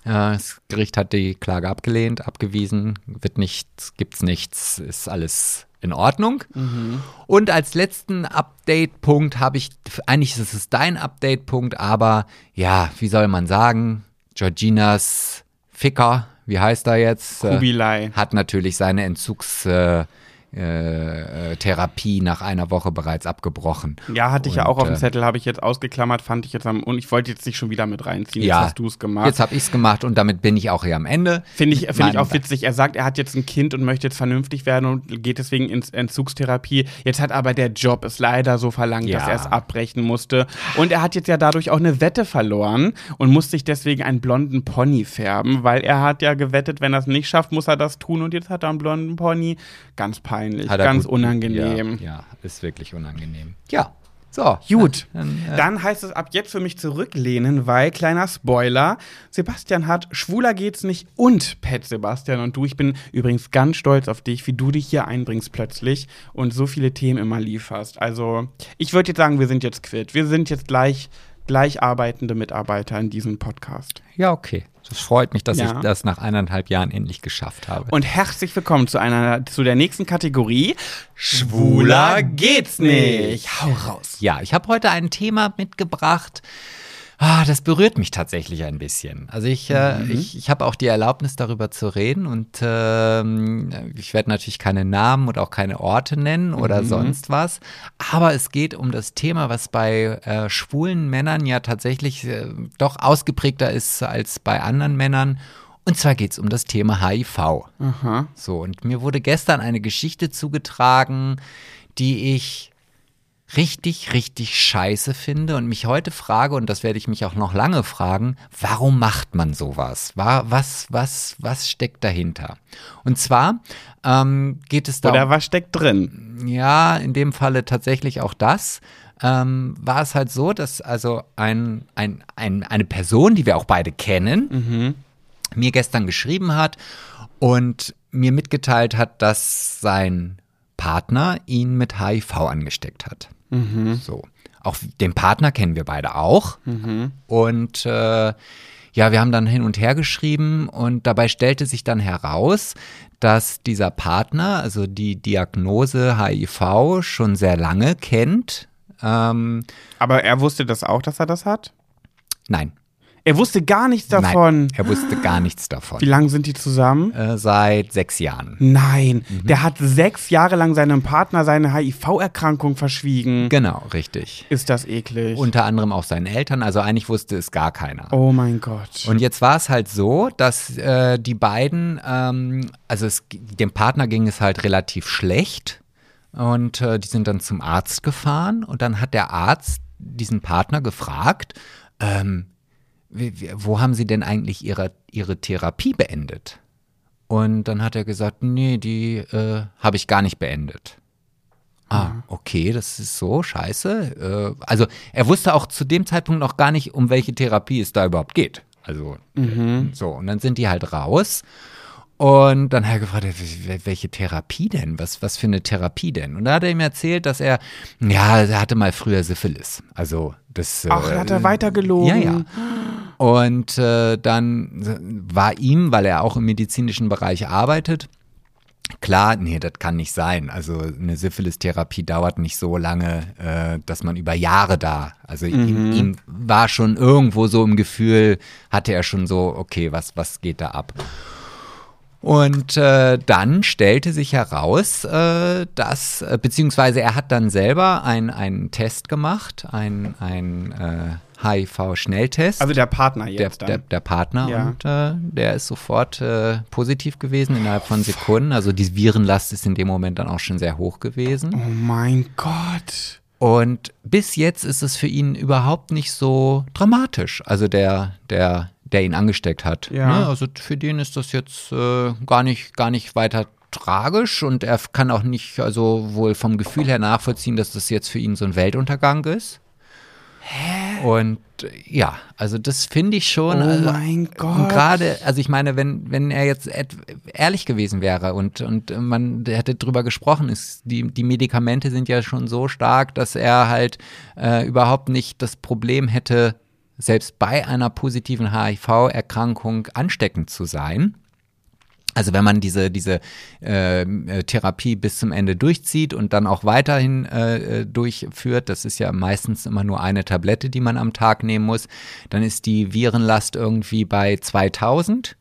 Äh, das Gericht hat die Klage abgelehnt, abgewiesen. Wird nichts, gibt's nichts, ist alles in Ordnung. Mhm. Und als letzten Update-Punkt habe ich, eigentlich ist es dein Update-Punkt, aber ja, wie soll man sagen, Georginas Ficker wie heißt er jetzt? Kubilai. Hat natürlich seine Entzugs, äh, äh, äh, Therapie nach einer Woche bereits abgebrochen. Ja, hatte ich ja auch Und, auf dem äh, Zettel, habe ich jetzt ausgeklammert, fand ich jetzt am. Und ich wollte jetzt nicht schon wieder mit reinziehen. Ja, jetzt hast du es gemacht. Jetzt habe ich es gemacht und damit bin ich auch hier am Ende. Finde ich, find ich auch witzig. Er sagt, er hat jetzt ein Kind und möchte jetzt vernünftig werden und geht deswegen ins Entzugstherapie. Jetzt hat aber der Job es leider so verlangt, Ja. dass er es abbrechen musste. Und er hat jetzt ja dadurch auch eine Wette verloren und muss sich deswegen einen blonden Pony färben, weil er hat ja gewettet, wenn er es nicht schafft, muss er das tun. Und jetzt hat er einen blonden Pony. Ganz peinlich, Er ganz gut- unangenehm. Ja, ja, ist wirklich unangenehm. Ja, so. Gut, Dann, äh, dann heißt es ab jetzt für mich zurücklehnen, weil, kleiner Spoiler, Sebastian hat Schwuler geht's nicht und Pet Sebastian und du. Ich bin übrigens ganz stolz auf dich, wie du dich hier einbringst plötzlich und so viele Themen immer lieferst. Also, ich würde jetzt sagen, wir sind jetzt quitt. Wir sind jetzt gleich, gleich arbeitende Mitarbeiter in diesem Podcast. Ja, okay. Das freut mich, dass Ja. ich das nach eineinhalb Jahren endlich geschafft habe. Und herzlich willkommen zu einer, zu der nächsten Kategorie. Schwuler geht's nicht. Hau raus. ja, ich habe heute ein Thema mitgebracht. Ah, das berührt mich tatsächlich ein bisschen. Also ich, äh, Mhm. ich, ich habe auch die Erlaubnis, darüber zu reden und ähm, ich werde natürlich keine Namen und auch keine Orte nennen oder Mhm. sonst was. Aber es geht um das Thema, was bei äh, schwulen Männern ja tatsächlich äh, doch ausgeprägter ist als bei anderen Männern. Und zwar geht es um das Thema HIV. Aha. So, und mir wurde gestern eine Geschichte zugetragen, die ich richtig, richtig scheiße finde und mich heute frage, und das werde ich mich auch noch lange fragen, warum macht man sowas? Wa- Was, was, was steckt dahinter? Und zwar ähm, geht es darum. Oder was steckt drin? Ja, in dem Falle tatsächlich auch das. Ähm, war es halt so, dass also ein, ein, ein, eine Person, die wir auch beide kennen, mir gestern geschrieben hat und mir mitgeteilt hat, dass sein Partner ihn mit HIV angesteckt hat. So. Auch den Partner kennen wir beide auch. Und äh, ja, wir haben dann hin und her geschrieben und dabei stellte sich dann heraus, dass dieser Partner, also die Diagnose HIV, schon sehr lange kennt. Ähm, Aber er wusste das auch, dass er das hat? nein, Er wusste gar nichts davon. nein, er wusste gar nichts davon. Wie lange sind die zusammen? Äh, seit sechs Jahren. Nein, Mhm. der hat sechs Jahre lang seinem Partner seine HIV-Erkrankung verschwiegen. Genau, richtig. Ist das eklig? Unter anderem auch seinen Eltern, also eigentlich wusste es gar keiner. oh mein Gott. Und jetzt war es halt so, dass äh, die beiden, ähm, also es, dem Partner ging es halt relativ schlecht und äh, die sind dann zum Arzt gefahren und dann hat der Arzt diesen Partner gefragt, ähm, wo haben sie denn eigentlich ihre, ihre Therapie beendet? Und dann hat er gesagt, nee, die äh, habe ich gar nicht beendet. Ah, okay, das ist so scheiße. Äh, also er wusste auch zu dem Zeitpunkt noch gar nicht, um welche Therapie es da überhaupt geht. Also äh, so, und dann sind die halt raus. Und dann hat er gefragt, "Wel- wel- welche Therapie denn? Was, was für eine Therapie denn? Und da hat er ihm erzählt, dass er, ja, er hatte mal früher Syphilis. Also das. Ach, äh, hat er weitergelogen? Ja, ja. Und äh, dann war ihm, weil er auch im medizinischen Bereich arbeitet, klar, nee, das kann nicht sein. Also eine Syphilis-Therapie dauert nicht so lange, äh, dass man über Jahre da. Also ihm, ihm war schon irgendwo so im Gefühl, hatte er schon so, okay, was, was geht da ab? Und äh, dann stellte sich heraus, äh, dass, äh, beziehungsweise er hat dann selber ein- einen Test gemacht, ein, ein äh, HIV-Schnelltest. Also der Partner der, jetzt der, dann. der Partner Ja. und äh, der ist sofort äh, positiv gewesen innerhalb von Sekunden. Also die Virenlast ist in dem Moment dann auch schon sehr hoch gewesen. oh mein Gott. Und bis jetzt ist es für ihn überhaupt nicht so dramatisch. Also der, der, der ihn angesteckt hat. Ja. Ne? Also für den ist das jetzt äh, gar nicht, gar nicht weiter tragisch und er kann auch nicht, also wohl vom Gefühl her nachvollziehen, dass das jetzt für ihn so ein Weltuntergang ist. Hä? Und ja, also das finde ich schon. Oh also, mein und Gott. gerade, also ich meine, wenn, wenn er jetzt et- ehrlich gewesen wäre und, und man hätte drüber gesprochen, ist, die, die Medikamente sind ja schon so stark, dass er halt äh, überhaupt nicht das Problem hätte, selbst bei einer positiven HIV-Erkrankung ansteckend zu sein. Also wenn man diese, diese äh, äh, Therapie bis zum Ende durchzieht und dann auch weiterhin äh, äh, durchführt, das ist ja meistens immer nur eine Tablette, die man am Tag nehmen muss, dann ist die Virenlast irgendwie bei 2000.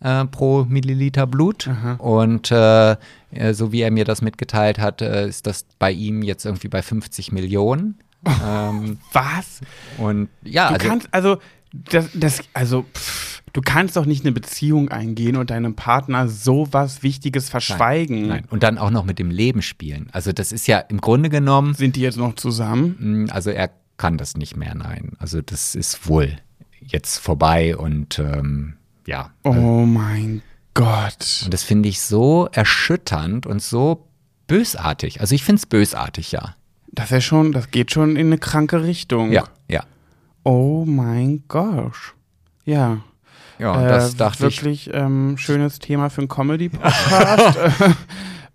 äh, pro Milliliter Blut. Und äh, äh, so wie er mir das mitgeteilt hat, äh, ist das bei ihm jetzt irgendwie bei 50 Millionen. Ähm, (laughs) Was? und ja, Du also, kannst, also, das, das also, pff, du kannst doch nicht eine Beziehung eingehen und deinem Partner so was Wichtiges verschweigen. nein. Und dann auch noch mit dem Leben spielen. Also das ist ja im Grunde genommen, Sind die jetzt noch zusammen? mh, also er kann das nicht mehr, nein. Also das ist wohl jetzt vorbei und ähm, ja. Oh mein Gott. Und das finde ich so erschütternd und so bösartig. Also ich finde es bösartig, ja. Das ist schon, das geht schon in eine kranke Richtung. Ja, ja. Oh mein Gott. Ja. Ja, Äh, das dachte ich. wirklich ähm, schönes Thema für einen Comedy-Podcast. (laughs)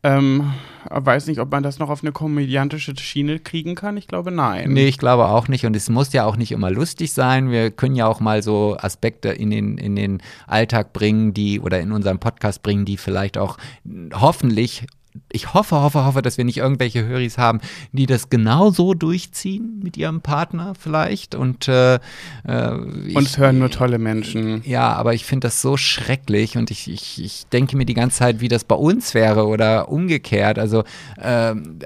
Äh, ähm, weiß nicht, ob man das noch auf eine komödiantische Schiene kriegen kann. Ich glaube, nein. Nee, ich glaube auch nicht. Und es muss ja auch nicht immer lustig sein. Wir können ja auch mal so Aspekte in den, in den Alltag bringen, die oder in unseren Podcast bringen, die vielleicht auch hoffentlich. Ich hoffe, hoffe, hoffe, dass wir nicht irgendwelche Höris haben, die das genauso durchziehen mit ihrem Partner vielleicht. Und äh, äh, ich, Uns hören nur tolle Menschen. Ja, aber ich finde das so schrecklich und ich, ich, ich denke mir die ganze Zeit, wie das bei uns wäre oder umgekehrt. Also ähm,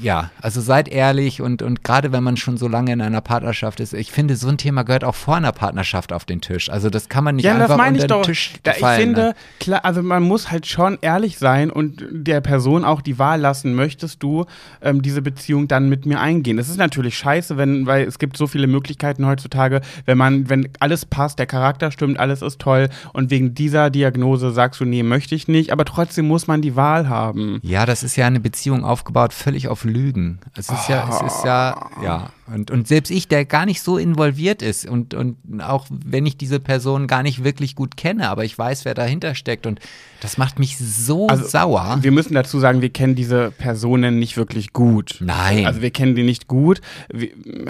ja, also seid ehrlich und, und gerade wenn man schon so lange in einer Partnerschaft ist, ich finde, so ein Thema gehört auch vor einer Partnerschaft auf den Tisch. Also das kann man nicht Ja, einfach das meine unter ich den doch. Tisch Da, ich fallen finde, klar, also man muss halt schon ehrlich sein und der Person auch die Wahl lassen, möchtest du ähm, diese Beziehung dann mit mir eingehen. Das ist natürlich scheiße, wenn, weil es gibt so viele Möglichkeiten heutzutage, wenn man, wenn alles passt, der Charakter stimmt, alles ist toll und wegen dieser Diagnose sagst du, nee, möchte ich nicht, aber trotzdem muss man die Wahl haben. Ja, das ist ja eine Beziehung aufgebaut völlig auf Lügen. Es ist ja, es ist ja, ja. Und, und selbst ich, der gar nicht so involviert ist und, und auch wenn ich diese Person gar nicht wirklich gut kenne, aber ich weiß, wer dahinter steckt und das macht mich so Also, sauer. Wir müssen dazu sagen, wir kennen diese Personen nicht wirklich gut. Nein. Also wir kennen die nicht gut. Wir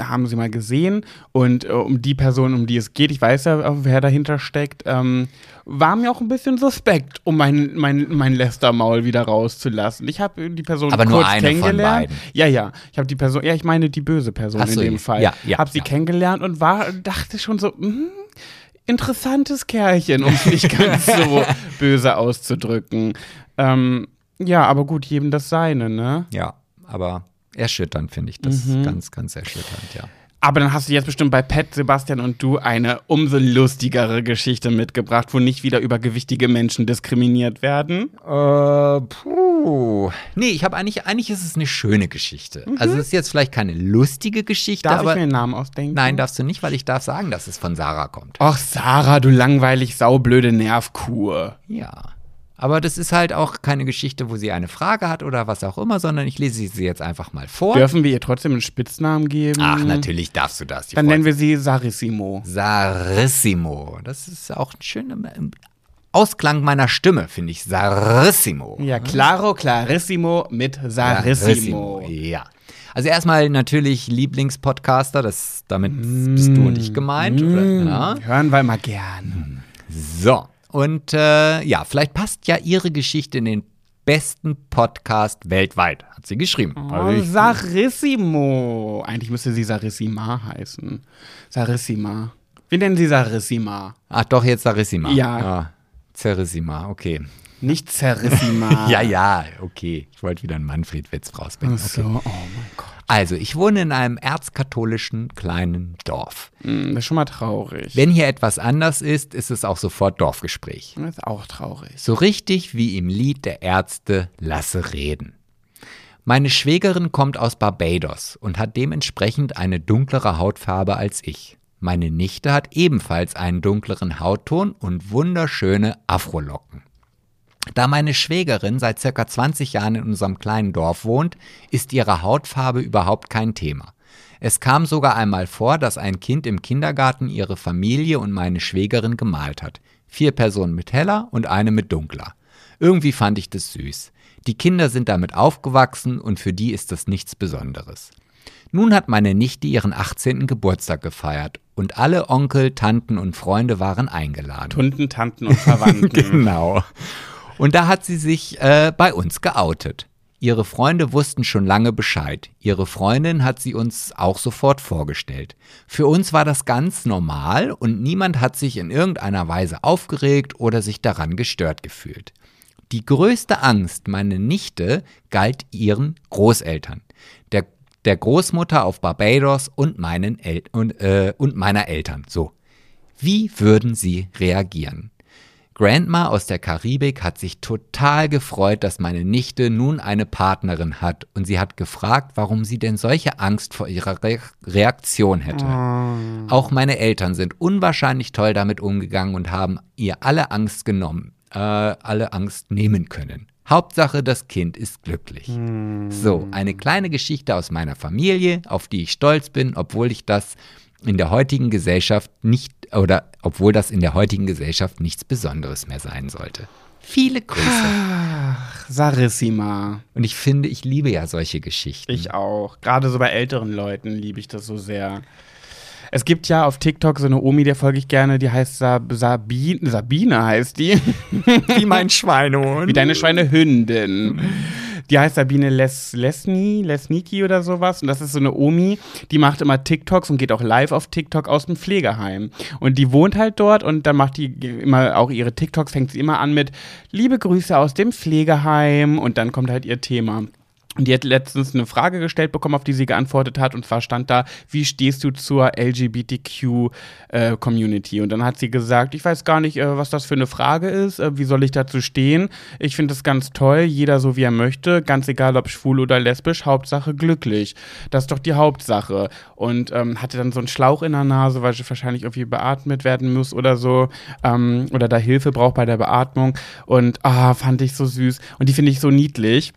haben sie mal gesehen und äh, um die Person, um die es geht, ich weiß ja, wer dahinter steckt, ähm, war mir auch ein bisschen suspekt, um mein, mein, mein Lästermaul wieder rauszulassen. Ich habe die Person Aber nur kurz kennengelernt. beiden. Ja, ja. Ich habe die Person, ja, ich meine die böse Person so, in dem. Fall. Ja, ja, habe sie ja. kennengelernt und war, dachte schon so, hm, interessantes Kerlchen, um es nicht (laughs) ganz so böse auszudrücken. Ähm, ja, aber gut, jedem das seine, ne? Ja, aber erschütternd finde ich das Mhm. ganz, ganz erschütternd, ja. Aber dann hast du jetzt bestimmt bei Pat, Sebastian und du eine umso lustigere Geschichte mitgebracht, wo nicht wieder über gewichtige Menschen diskriminiert werden. Äh, puh. Nee, ich habe eigentlich, eigentlich ist es eine schöne Geschichte. Also es ist jetzt vielleicht keine lustige Geschichte, Darf aber ich mir einen Namen ausdenken? nein, darfst du nicht, weil ich darf sagen, dass es von Sarah kommt. Ach, Sarah, du langweilig saublöde Nervkur. Ja. Aber das ist halt auch keine Geschichte, wo sie eine Frage hat oder was auch immer, sondern ich lese sie jetzt einfach mal vor. Dürfen wir ihr trotzdem einen Spitznamen geben? Ach, natürlich darfst du das. Dann nennen wir sie Sarissimo. Sarissimo. Das ist auch ein schöner Ausklang meiner Stimme, finde ich. Sarissimo. Ja, claro, clarissimo mit Sarissimo. Ja. Also erstmal natürlich Lieblingspodcaster, das damit bist du und ich gemeint. Oder? Ja. Hören wir mal gern. So. Und äh, ja, vielleicht passt ja ihre Geschichte in den besten Podcast weltweit, hat sie geschrieben. Oh, Also ich- Sarissimo. Eigentlich müsste sie Sarissima heißen. Sarissima. Wir nennen sie Sarissima. Ach doch, jetzt Sarissima. Ja. Ah, Zerissima, okay. Nicht Zerissima. (laughs) Ja, ja, okay. Ich wollte wieder einen Manfred-Witz rausbringen. Ach Okay. so, oh mein Gott. Also, ich wohne in einem erzkatholischen kleinen Dorf. Hm, Das ist schon mal traurig. Wenn hier etwas anders ist, ist es auch sofort Dorfgespräch. Das ist auch traurig. So richtig wie im Lied der Ärzte Lasse reden. Meine Schwägerin kommt aus Barbados und hat dementsprechend eine dunklere Hautfarbe als ich. Meine Nichte hat ebenfalls einen dunkleren Hautton und wunderschöne Afrolocken. Da meine Schwägerin seit circa 20 Jahren in unserem kleinen Dorf wohnt, ist ihre Hautfarbe überhaupt kein Thema. Es kam sogar einmal vor, dass ein Kind im Kindergarten ihre Familie und meine Schwägerin gemalt hat. Vier Personen mit heller und eine mit dunkler. Irgendwie fand ich das süß. Die Kinder sind damit aufgewachsen und für die ist das nichts Besonderes. Nun hat meine Nichte ihren 18. Geburtstag gefeiert und alle Onkel, Tanten und Freunde waren eingeladen. Tunden, Tanten und Verwandten. (laughs) Genau. Und da hat sie sich äh, bei uns geoutet. Ihre Freunde wussten schon lange Bescheid. Ihre Freundin hat sie uns auch sofort vorgestellt. Für uns war das ganz normal und niemand hat sich in irgendeiner Weise aufgeregt oder sich daran gestört gefühlt. Die größte Angst, meine Nichte, galt ihren Großeltern, der, der Großmutter auf Barbados und, meinen El und, äh, und meiner Eltern. So. Wie würden sie reagieren? Grandma aus der Karibik hat sich total gefreut, dass meine Nichte nun eine Partnerin hat und sie hat gefragt, warum sie denn solche Angst vor ihrer Re Reaktion hätte. Oh. Auch meine Eltern sind unwahrscheinlich toll damit umgegangen und haben ihr alle Angst genommen, äh, alle Angst nehmen können. Hauptsache, das Kind ist glücklich. Mm. So, eine kleine Geschichte aus meiner Familie, auf die ich stolz bin, obwohl ich das in der heutigen Gesellschaft nicht, oder obwohl das in der heutigen Gesellschaft nichts Besonderes mehr sein sollte. Viele Grüße. Ach, Sarissima. Und ich finde, ich liebe ja solche Geschichten. Ich auch. Gerade so bei älteren Leuten liebe ich das so sehr. Es gibt ja auf TikTok so eine Omi, der folge ich gerne, die heißt Sab Sabine, Sabine heißt die. (laughs) Wie mein Schweinehund. Wie deine Schweinehündin. Die heißt Sabine Les Lesni, Lesniki oder sowas. Und das ist so eine Omi, die macht immer TikToks und geht auch live auf TikTok aus dem Pflegeheim. Und die wohnt halt dort und dann macht die immer auch ihre TikToks, fängt sie immer an mit Liebe Grüße aus dem Pflegeheim und dann kommt halt ihr Thema. Und die hat letztens eine Frage gestellt bekommen, auf die sie geantwortet hat. Und zwar stand da, wie stehst du zur LGBTQ-Community? Äh, und dann hat sie gesagt, ich weiß gar nicht, äh, was das für eine Frage ist. Äh, wie soll ich dazu stehen? Ich finde es ganz toll, jeder so wie er möchte. Ganz egal, ob schwul oder lesbisch, Hauptsache glücklich. Das ist doch die Hauptsache. Und ähm, hatte dann so einen Schlauch in der Nase, weil sie wahrscheinlich irgendwie beatmet werden muss oder so. Ähm, oder da Hilfe braucht bei der Beatmung. Und ah, fand ich so süß. Und die finde ich so niedlich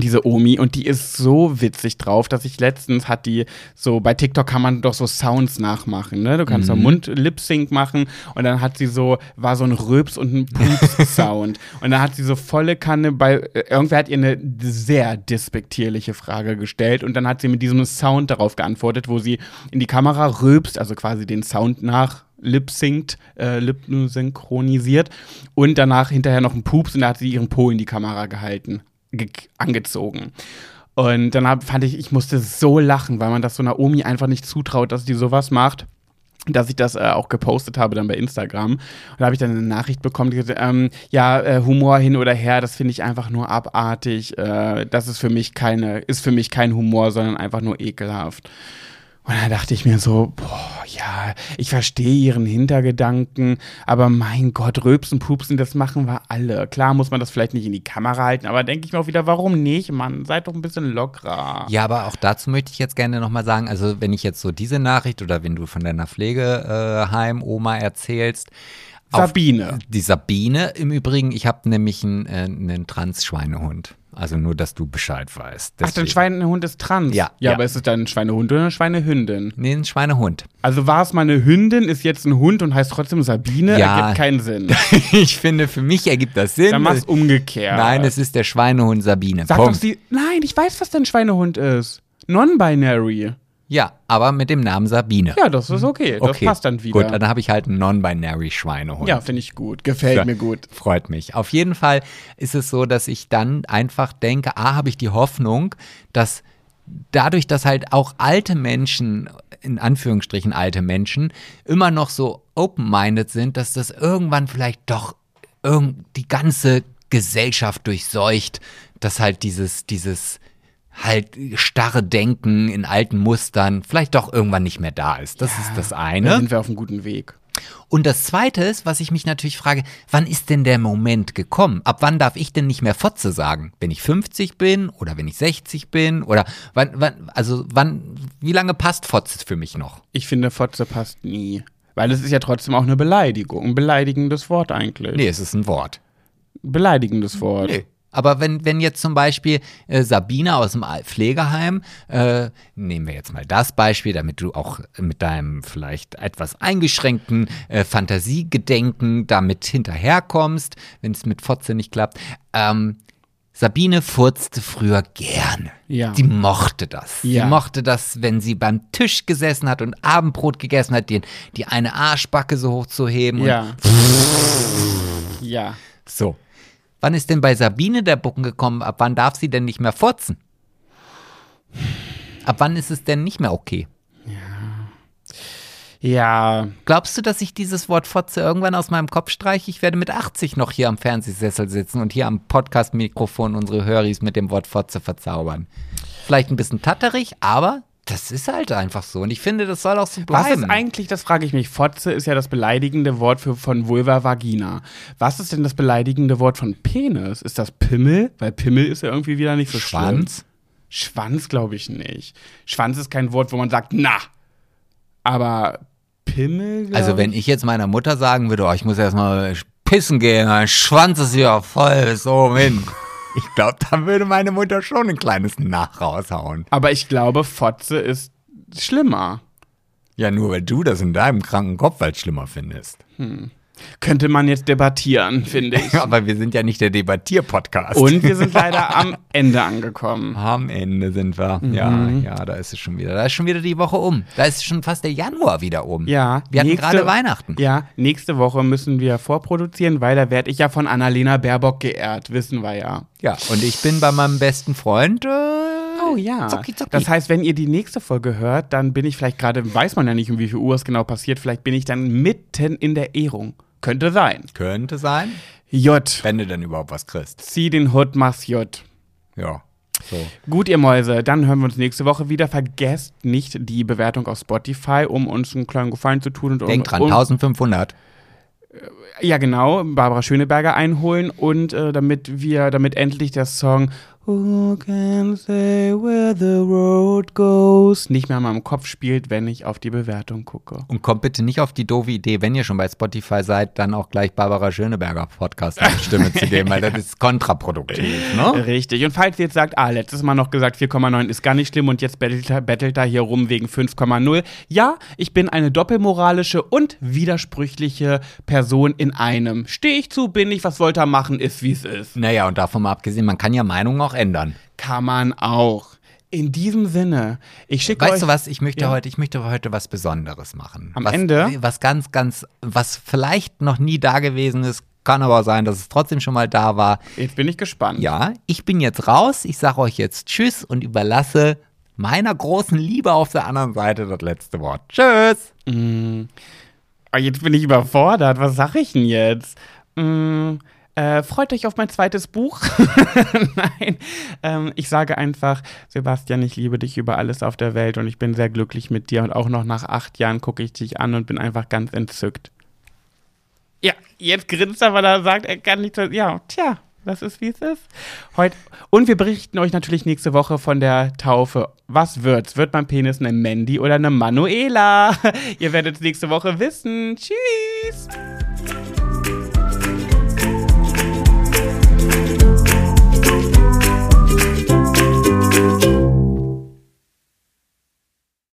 diese Omi und die ist so witzig drauf, dass ich letztens hat die so bei TikTok kann man doch so Sounds nachmachen, ne? Du kannst mhm. so Mund Lip Sync machen und dann hat sie so war so ein Röps und ein Pups Sound (laughs) und dann hat sie so volle Kanne bei irgendwer hat ihr eine sehr despektierliche Frage gestellt und dann hat sie mit diesem Sound darauf geantwortet, wo sie in die Kamera röpst, also quasi den Sound nach lip synct, äh, lip synchronisiert und danach hinterher noch ein Pups und da hat sie ihren Po in die Kamera gehalten angezogen. Und dann hab, fand ich, ich musste so lachen, weil man das so Naomi einfach nicht zutraut, dass die sowas macht dass ich das äh, auch gepostet habe dann bei Instagram. Und da habe ich dann eine Nachricht bekommen, die gesagt, ähm, ja, äh, Humor hin oder her, das finde ich einfach nur abartig. Äh, das ist für mich keine, ist für mich kein Humor, sondern einfach nur ekelhaft. Und dann dachte ich mir so, boah, ja, ich verstehe ihren Hintergedanken, aber mein Gott, Röpsen, Pupsen, das machen wir alle. Klar muss man das vielleicht nicht in die Kamera halten, aber denke ich mir auch wieder, warum nicht, Mann? Seid doch ein bisschen lockerer. Ja, aber auch dazu möchte ich jetzt gerne nochmal sagen, also wenn ich jetzt so diese Nachricht oder wenn du von deiner Pflegeheim-Oma erzählst, Sabine. Die Sabine im Übrigen, ich habe nämlich einen, äh, einen Trans-Schweinehund. Also nur, dass du Bescheid weißt. Deswegen. Ach, dein Schweinehund ist trans? Ja. Ja, ja. aber ist es dann ein Schweinehund oder eine Schweinehündin? Nee, ein Schweinehund. Also war es mal eine Hündin, ist jetzt ein Hund und heißt trotzdem Sabine? Ja. Ergibt keinen Sinn. (laughs) ich finde, für mich ergibt das Sinn. Dann mach's umgekehrt. Nein, es ist der Schweinehund Sabine. Sag Punkt. doch sie. Nein, ich weiß, was dein Schweinehund ist. Non-binary. Ja, aber mit dem Namen Sabine. Ja, das ist okay. Das okay. passt dann wieder. Gut, dann habe ich halt einen non-binary Schweinehund. Ja, finde ich gut. Gefällt ja, mir gut. Freut mich. Auf jeden Fall ist es so, dass ich dann einfach denke, ah, habe ich die Hoffnung, dass dadurch, dass halt auch alte Menschen, in Anführungsstrichen alte Menschen, immer noch so open-minded sind, dass das irgendwann vielleicht doch irgend die ganze Gesellschaft durchseucht, dass halt dieses, dieses halt starre Denken in alten Mustern vielleicht doch irgendwann nicht mehr da ist. Das ja, ist das eine. Da sind wir auf einem guten Weg. Und das Zweite ist, was ich mich natürlich frage, wann ist denn der Moment gekommen? Ab wann darf ich denn nicht mehr Fotze sagen? Wenn ich 50 bin oder wenn ich 60 bin oder wann, wann also wann, wie lange passt Fotze für mich noch? Ich finde, Fotze passt nie. Weil es ist ja trotzdem auch eine Beleidigung. Ein beleidigendes Wort eigentlich. Nee, es ist ein Wort. Beleidigendes Wort. Nee. Aber wenn, wenn jetzt zum Beispiel äh, Sabine aus dem Pflegeheim, äh, nehmen wir jetzt mal das Beispiel, damit du auch mit deinem vielleicht etwas eingeschränkten äh, Fantasiegedenken damit hinterherkommst, wenn es mit Fotze nicht klappt. Ähm, Sabine furzte früher gerne. Ja. Sie mochte das. Ja. Sie mochte das, wenn sie beim Tisch gesessen hat und Abendbrot gegessen hat, den, die eine Arschbacke so hoch zu heben. Ja. (laughs) ja. So. Wann ist denn bei Sabine der Bucken gekommen? Ab wann darf sie denn nicht mehr furzen? Ab wann ist es denn nicht mehr okay? Ja, Glaubst du, dass ich dieses Wort Fotze irgendwann aus meinem Kopf streiche? Ich werde mit 80 noch hier am Fernsehsessel sitzen und hier am Podcast-Mikrofon unsere Höris mit dem Wort Fotze verzaubern. Vielleicht ein bisschen tatterig, aber das ist halt einfach so. Und ich finde, das soll auch so was bleiben. ist eigentlich, das frage ich mich, Fotze ist ja das beleidigende Wort für, von Vulva Vagina. Was ist denn das beleidigende Wort von Penis? Ist das Pimmel? Weil Pimmel ist ja irgendwie wieder nicht so Schwanz? schlimm. Schwanz glaube ich nicht. Schwanz ist kein Wort, wo man sagt, na. Aber Pimmel, Also wenn ich jetzt meiner Mutter sagen würde, oh, ich muss erstmal pissen gehen, mein Schwanz ist ja voll bis oben hin. Ich glaube, dann würde meine Mutter schon ein kleines Nach raushauen. Aber ich glaube, Fotze ist schlimmer. Ja, nur weil du das in deinem kranken Kopf als schlimmer findest. Könnte man jetzt debattieren, finde ich. (laughs) Aber wir sind ja nicht der Debattier-Podcast. Und wir sind leider am Ende angekommen. (laughs) Am Ende sind wir. Ja, ja, da ist es schon wieder. Da ist schon wieder die Woche um. Da ist schon fast der Januar wieder um. Ja. Wir hatten gerade Weihnachten. Ja, nächste Woche müssen wir vorproduzieren, weil da werde ich ja von Annalena Baerbock geehrt, wissen wir ja. Ja, und ich bin bei meinem besten Freund. Äh, Oh ja. Zucki, zucki. Das heißt, wenn ihr die nächste Folge hört, dann bin ich vielleicht gerade, weiß man ja nicht, um wie viel Uhr es genau passiert, vielleicht bin ich dann mitten in der Ehrung. Könnte sein. könnte sein, J. wenn du denn überhaupt was kriegst. Zieh den Hut, mach's J. Ja. So. Gut, ihr Mäuse, dann hören wir uns nächste Woche wieder. Vergesst nicht die Bewertung auf Spotify, um uns einen kleinen Gefallen zu tun. Und Denk dran, und, 1500. Ja, genau, Barbara Schöneberger einholen und äh, damit wir, damit endlich der Song Who can say where the road goes nicht mehr in meinem Kopf spielt, wenn ich auf die Bewertung gucke. Und kommt bitte nicht auf die doofe Idee, wenn ihr schon bei Spotify seid, dann auch gleich Barbara Schöneberger Podcast eine Stimme zu geben, weil das ist kontraproduktiv, ne? (laughs) Richtig. Und falls ihr jetzt sagt, ah, letztes Mal noch gesagt, 4,9 ist gar nicht schlimm und jetzt bettelt er, bettelt er hier rum wegen 5,0. Ja, ich bin eine doppelmoralische und widersprüchliche Person in einem. Stehe ich zu, bin ich, was wollte er machen, ist wie es ist. Naja, und davon mal abgesehen, man kann ja Meinungen auch ändern. Kann man auch. In diesem Sinne, ich schicke euch. Weißt du was, ich möchte Ja. heute, ich möchte heute was Besonderes machen. Am was, Ende? Was ganz, ganz, was vielleicht noch nie da gewesen ist, kann aber sein, dass es trotzdem schon mal da war. Jetzt bin ich gespannt. Ja, ich bin jetzt raus, ich sage euch jetzt Tschüss und überlasse meiner großen Liebe auf der anderen Seite das letzte Wort. Tschüss! Ah, jetzt bin ich überfordert. Was sag ich denn jetzt? Mm, äh, freut euch auf mein zweites Buch. (laughs) Nein, ähm, ich sage einfach, Sebastian, ich liebe dich über alles auf der Welt und ich bin sehr glücklich mit dir und auch noch nach acht Jahren gucke ich dich an und bin einfach ganz entzückt. Ja, jetzt grinst er, weil er sagt, er kann nicht. Ja, tja, das ist wie es ist. Heute und wir berichten euch natürlich nächste Woche von der Taufe. Was wird's? Wird mein Penis eine Mandy oder eine Manuela? (laughs) Ihr werdet es nächste Woche wissen. Tschüss.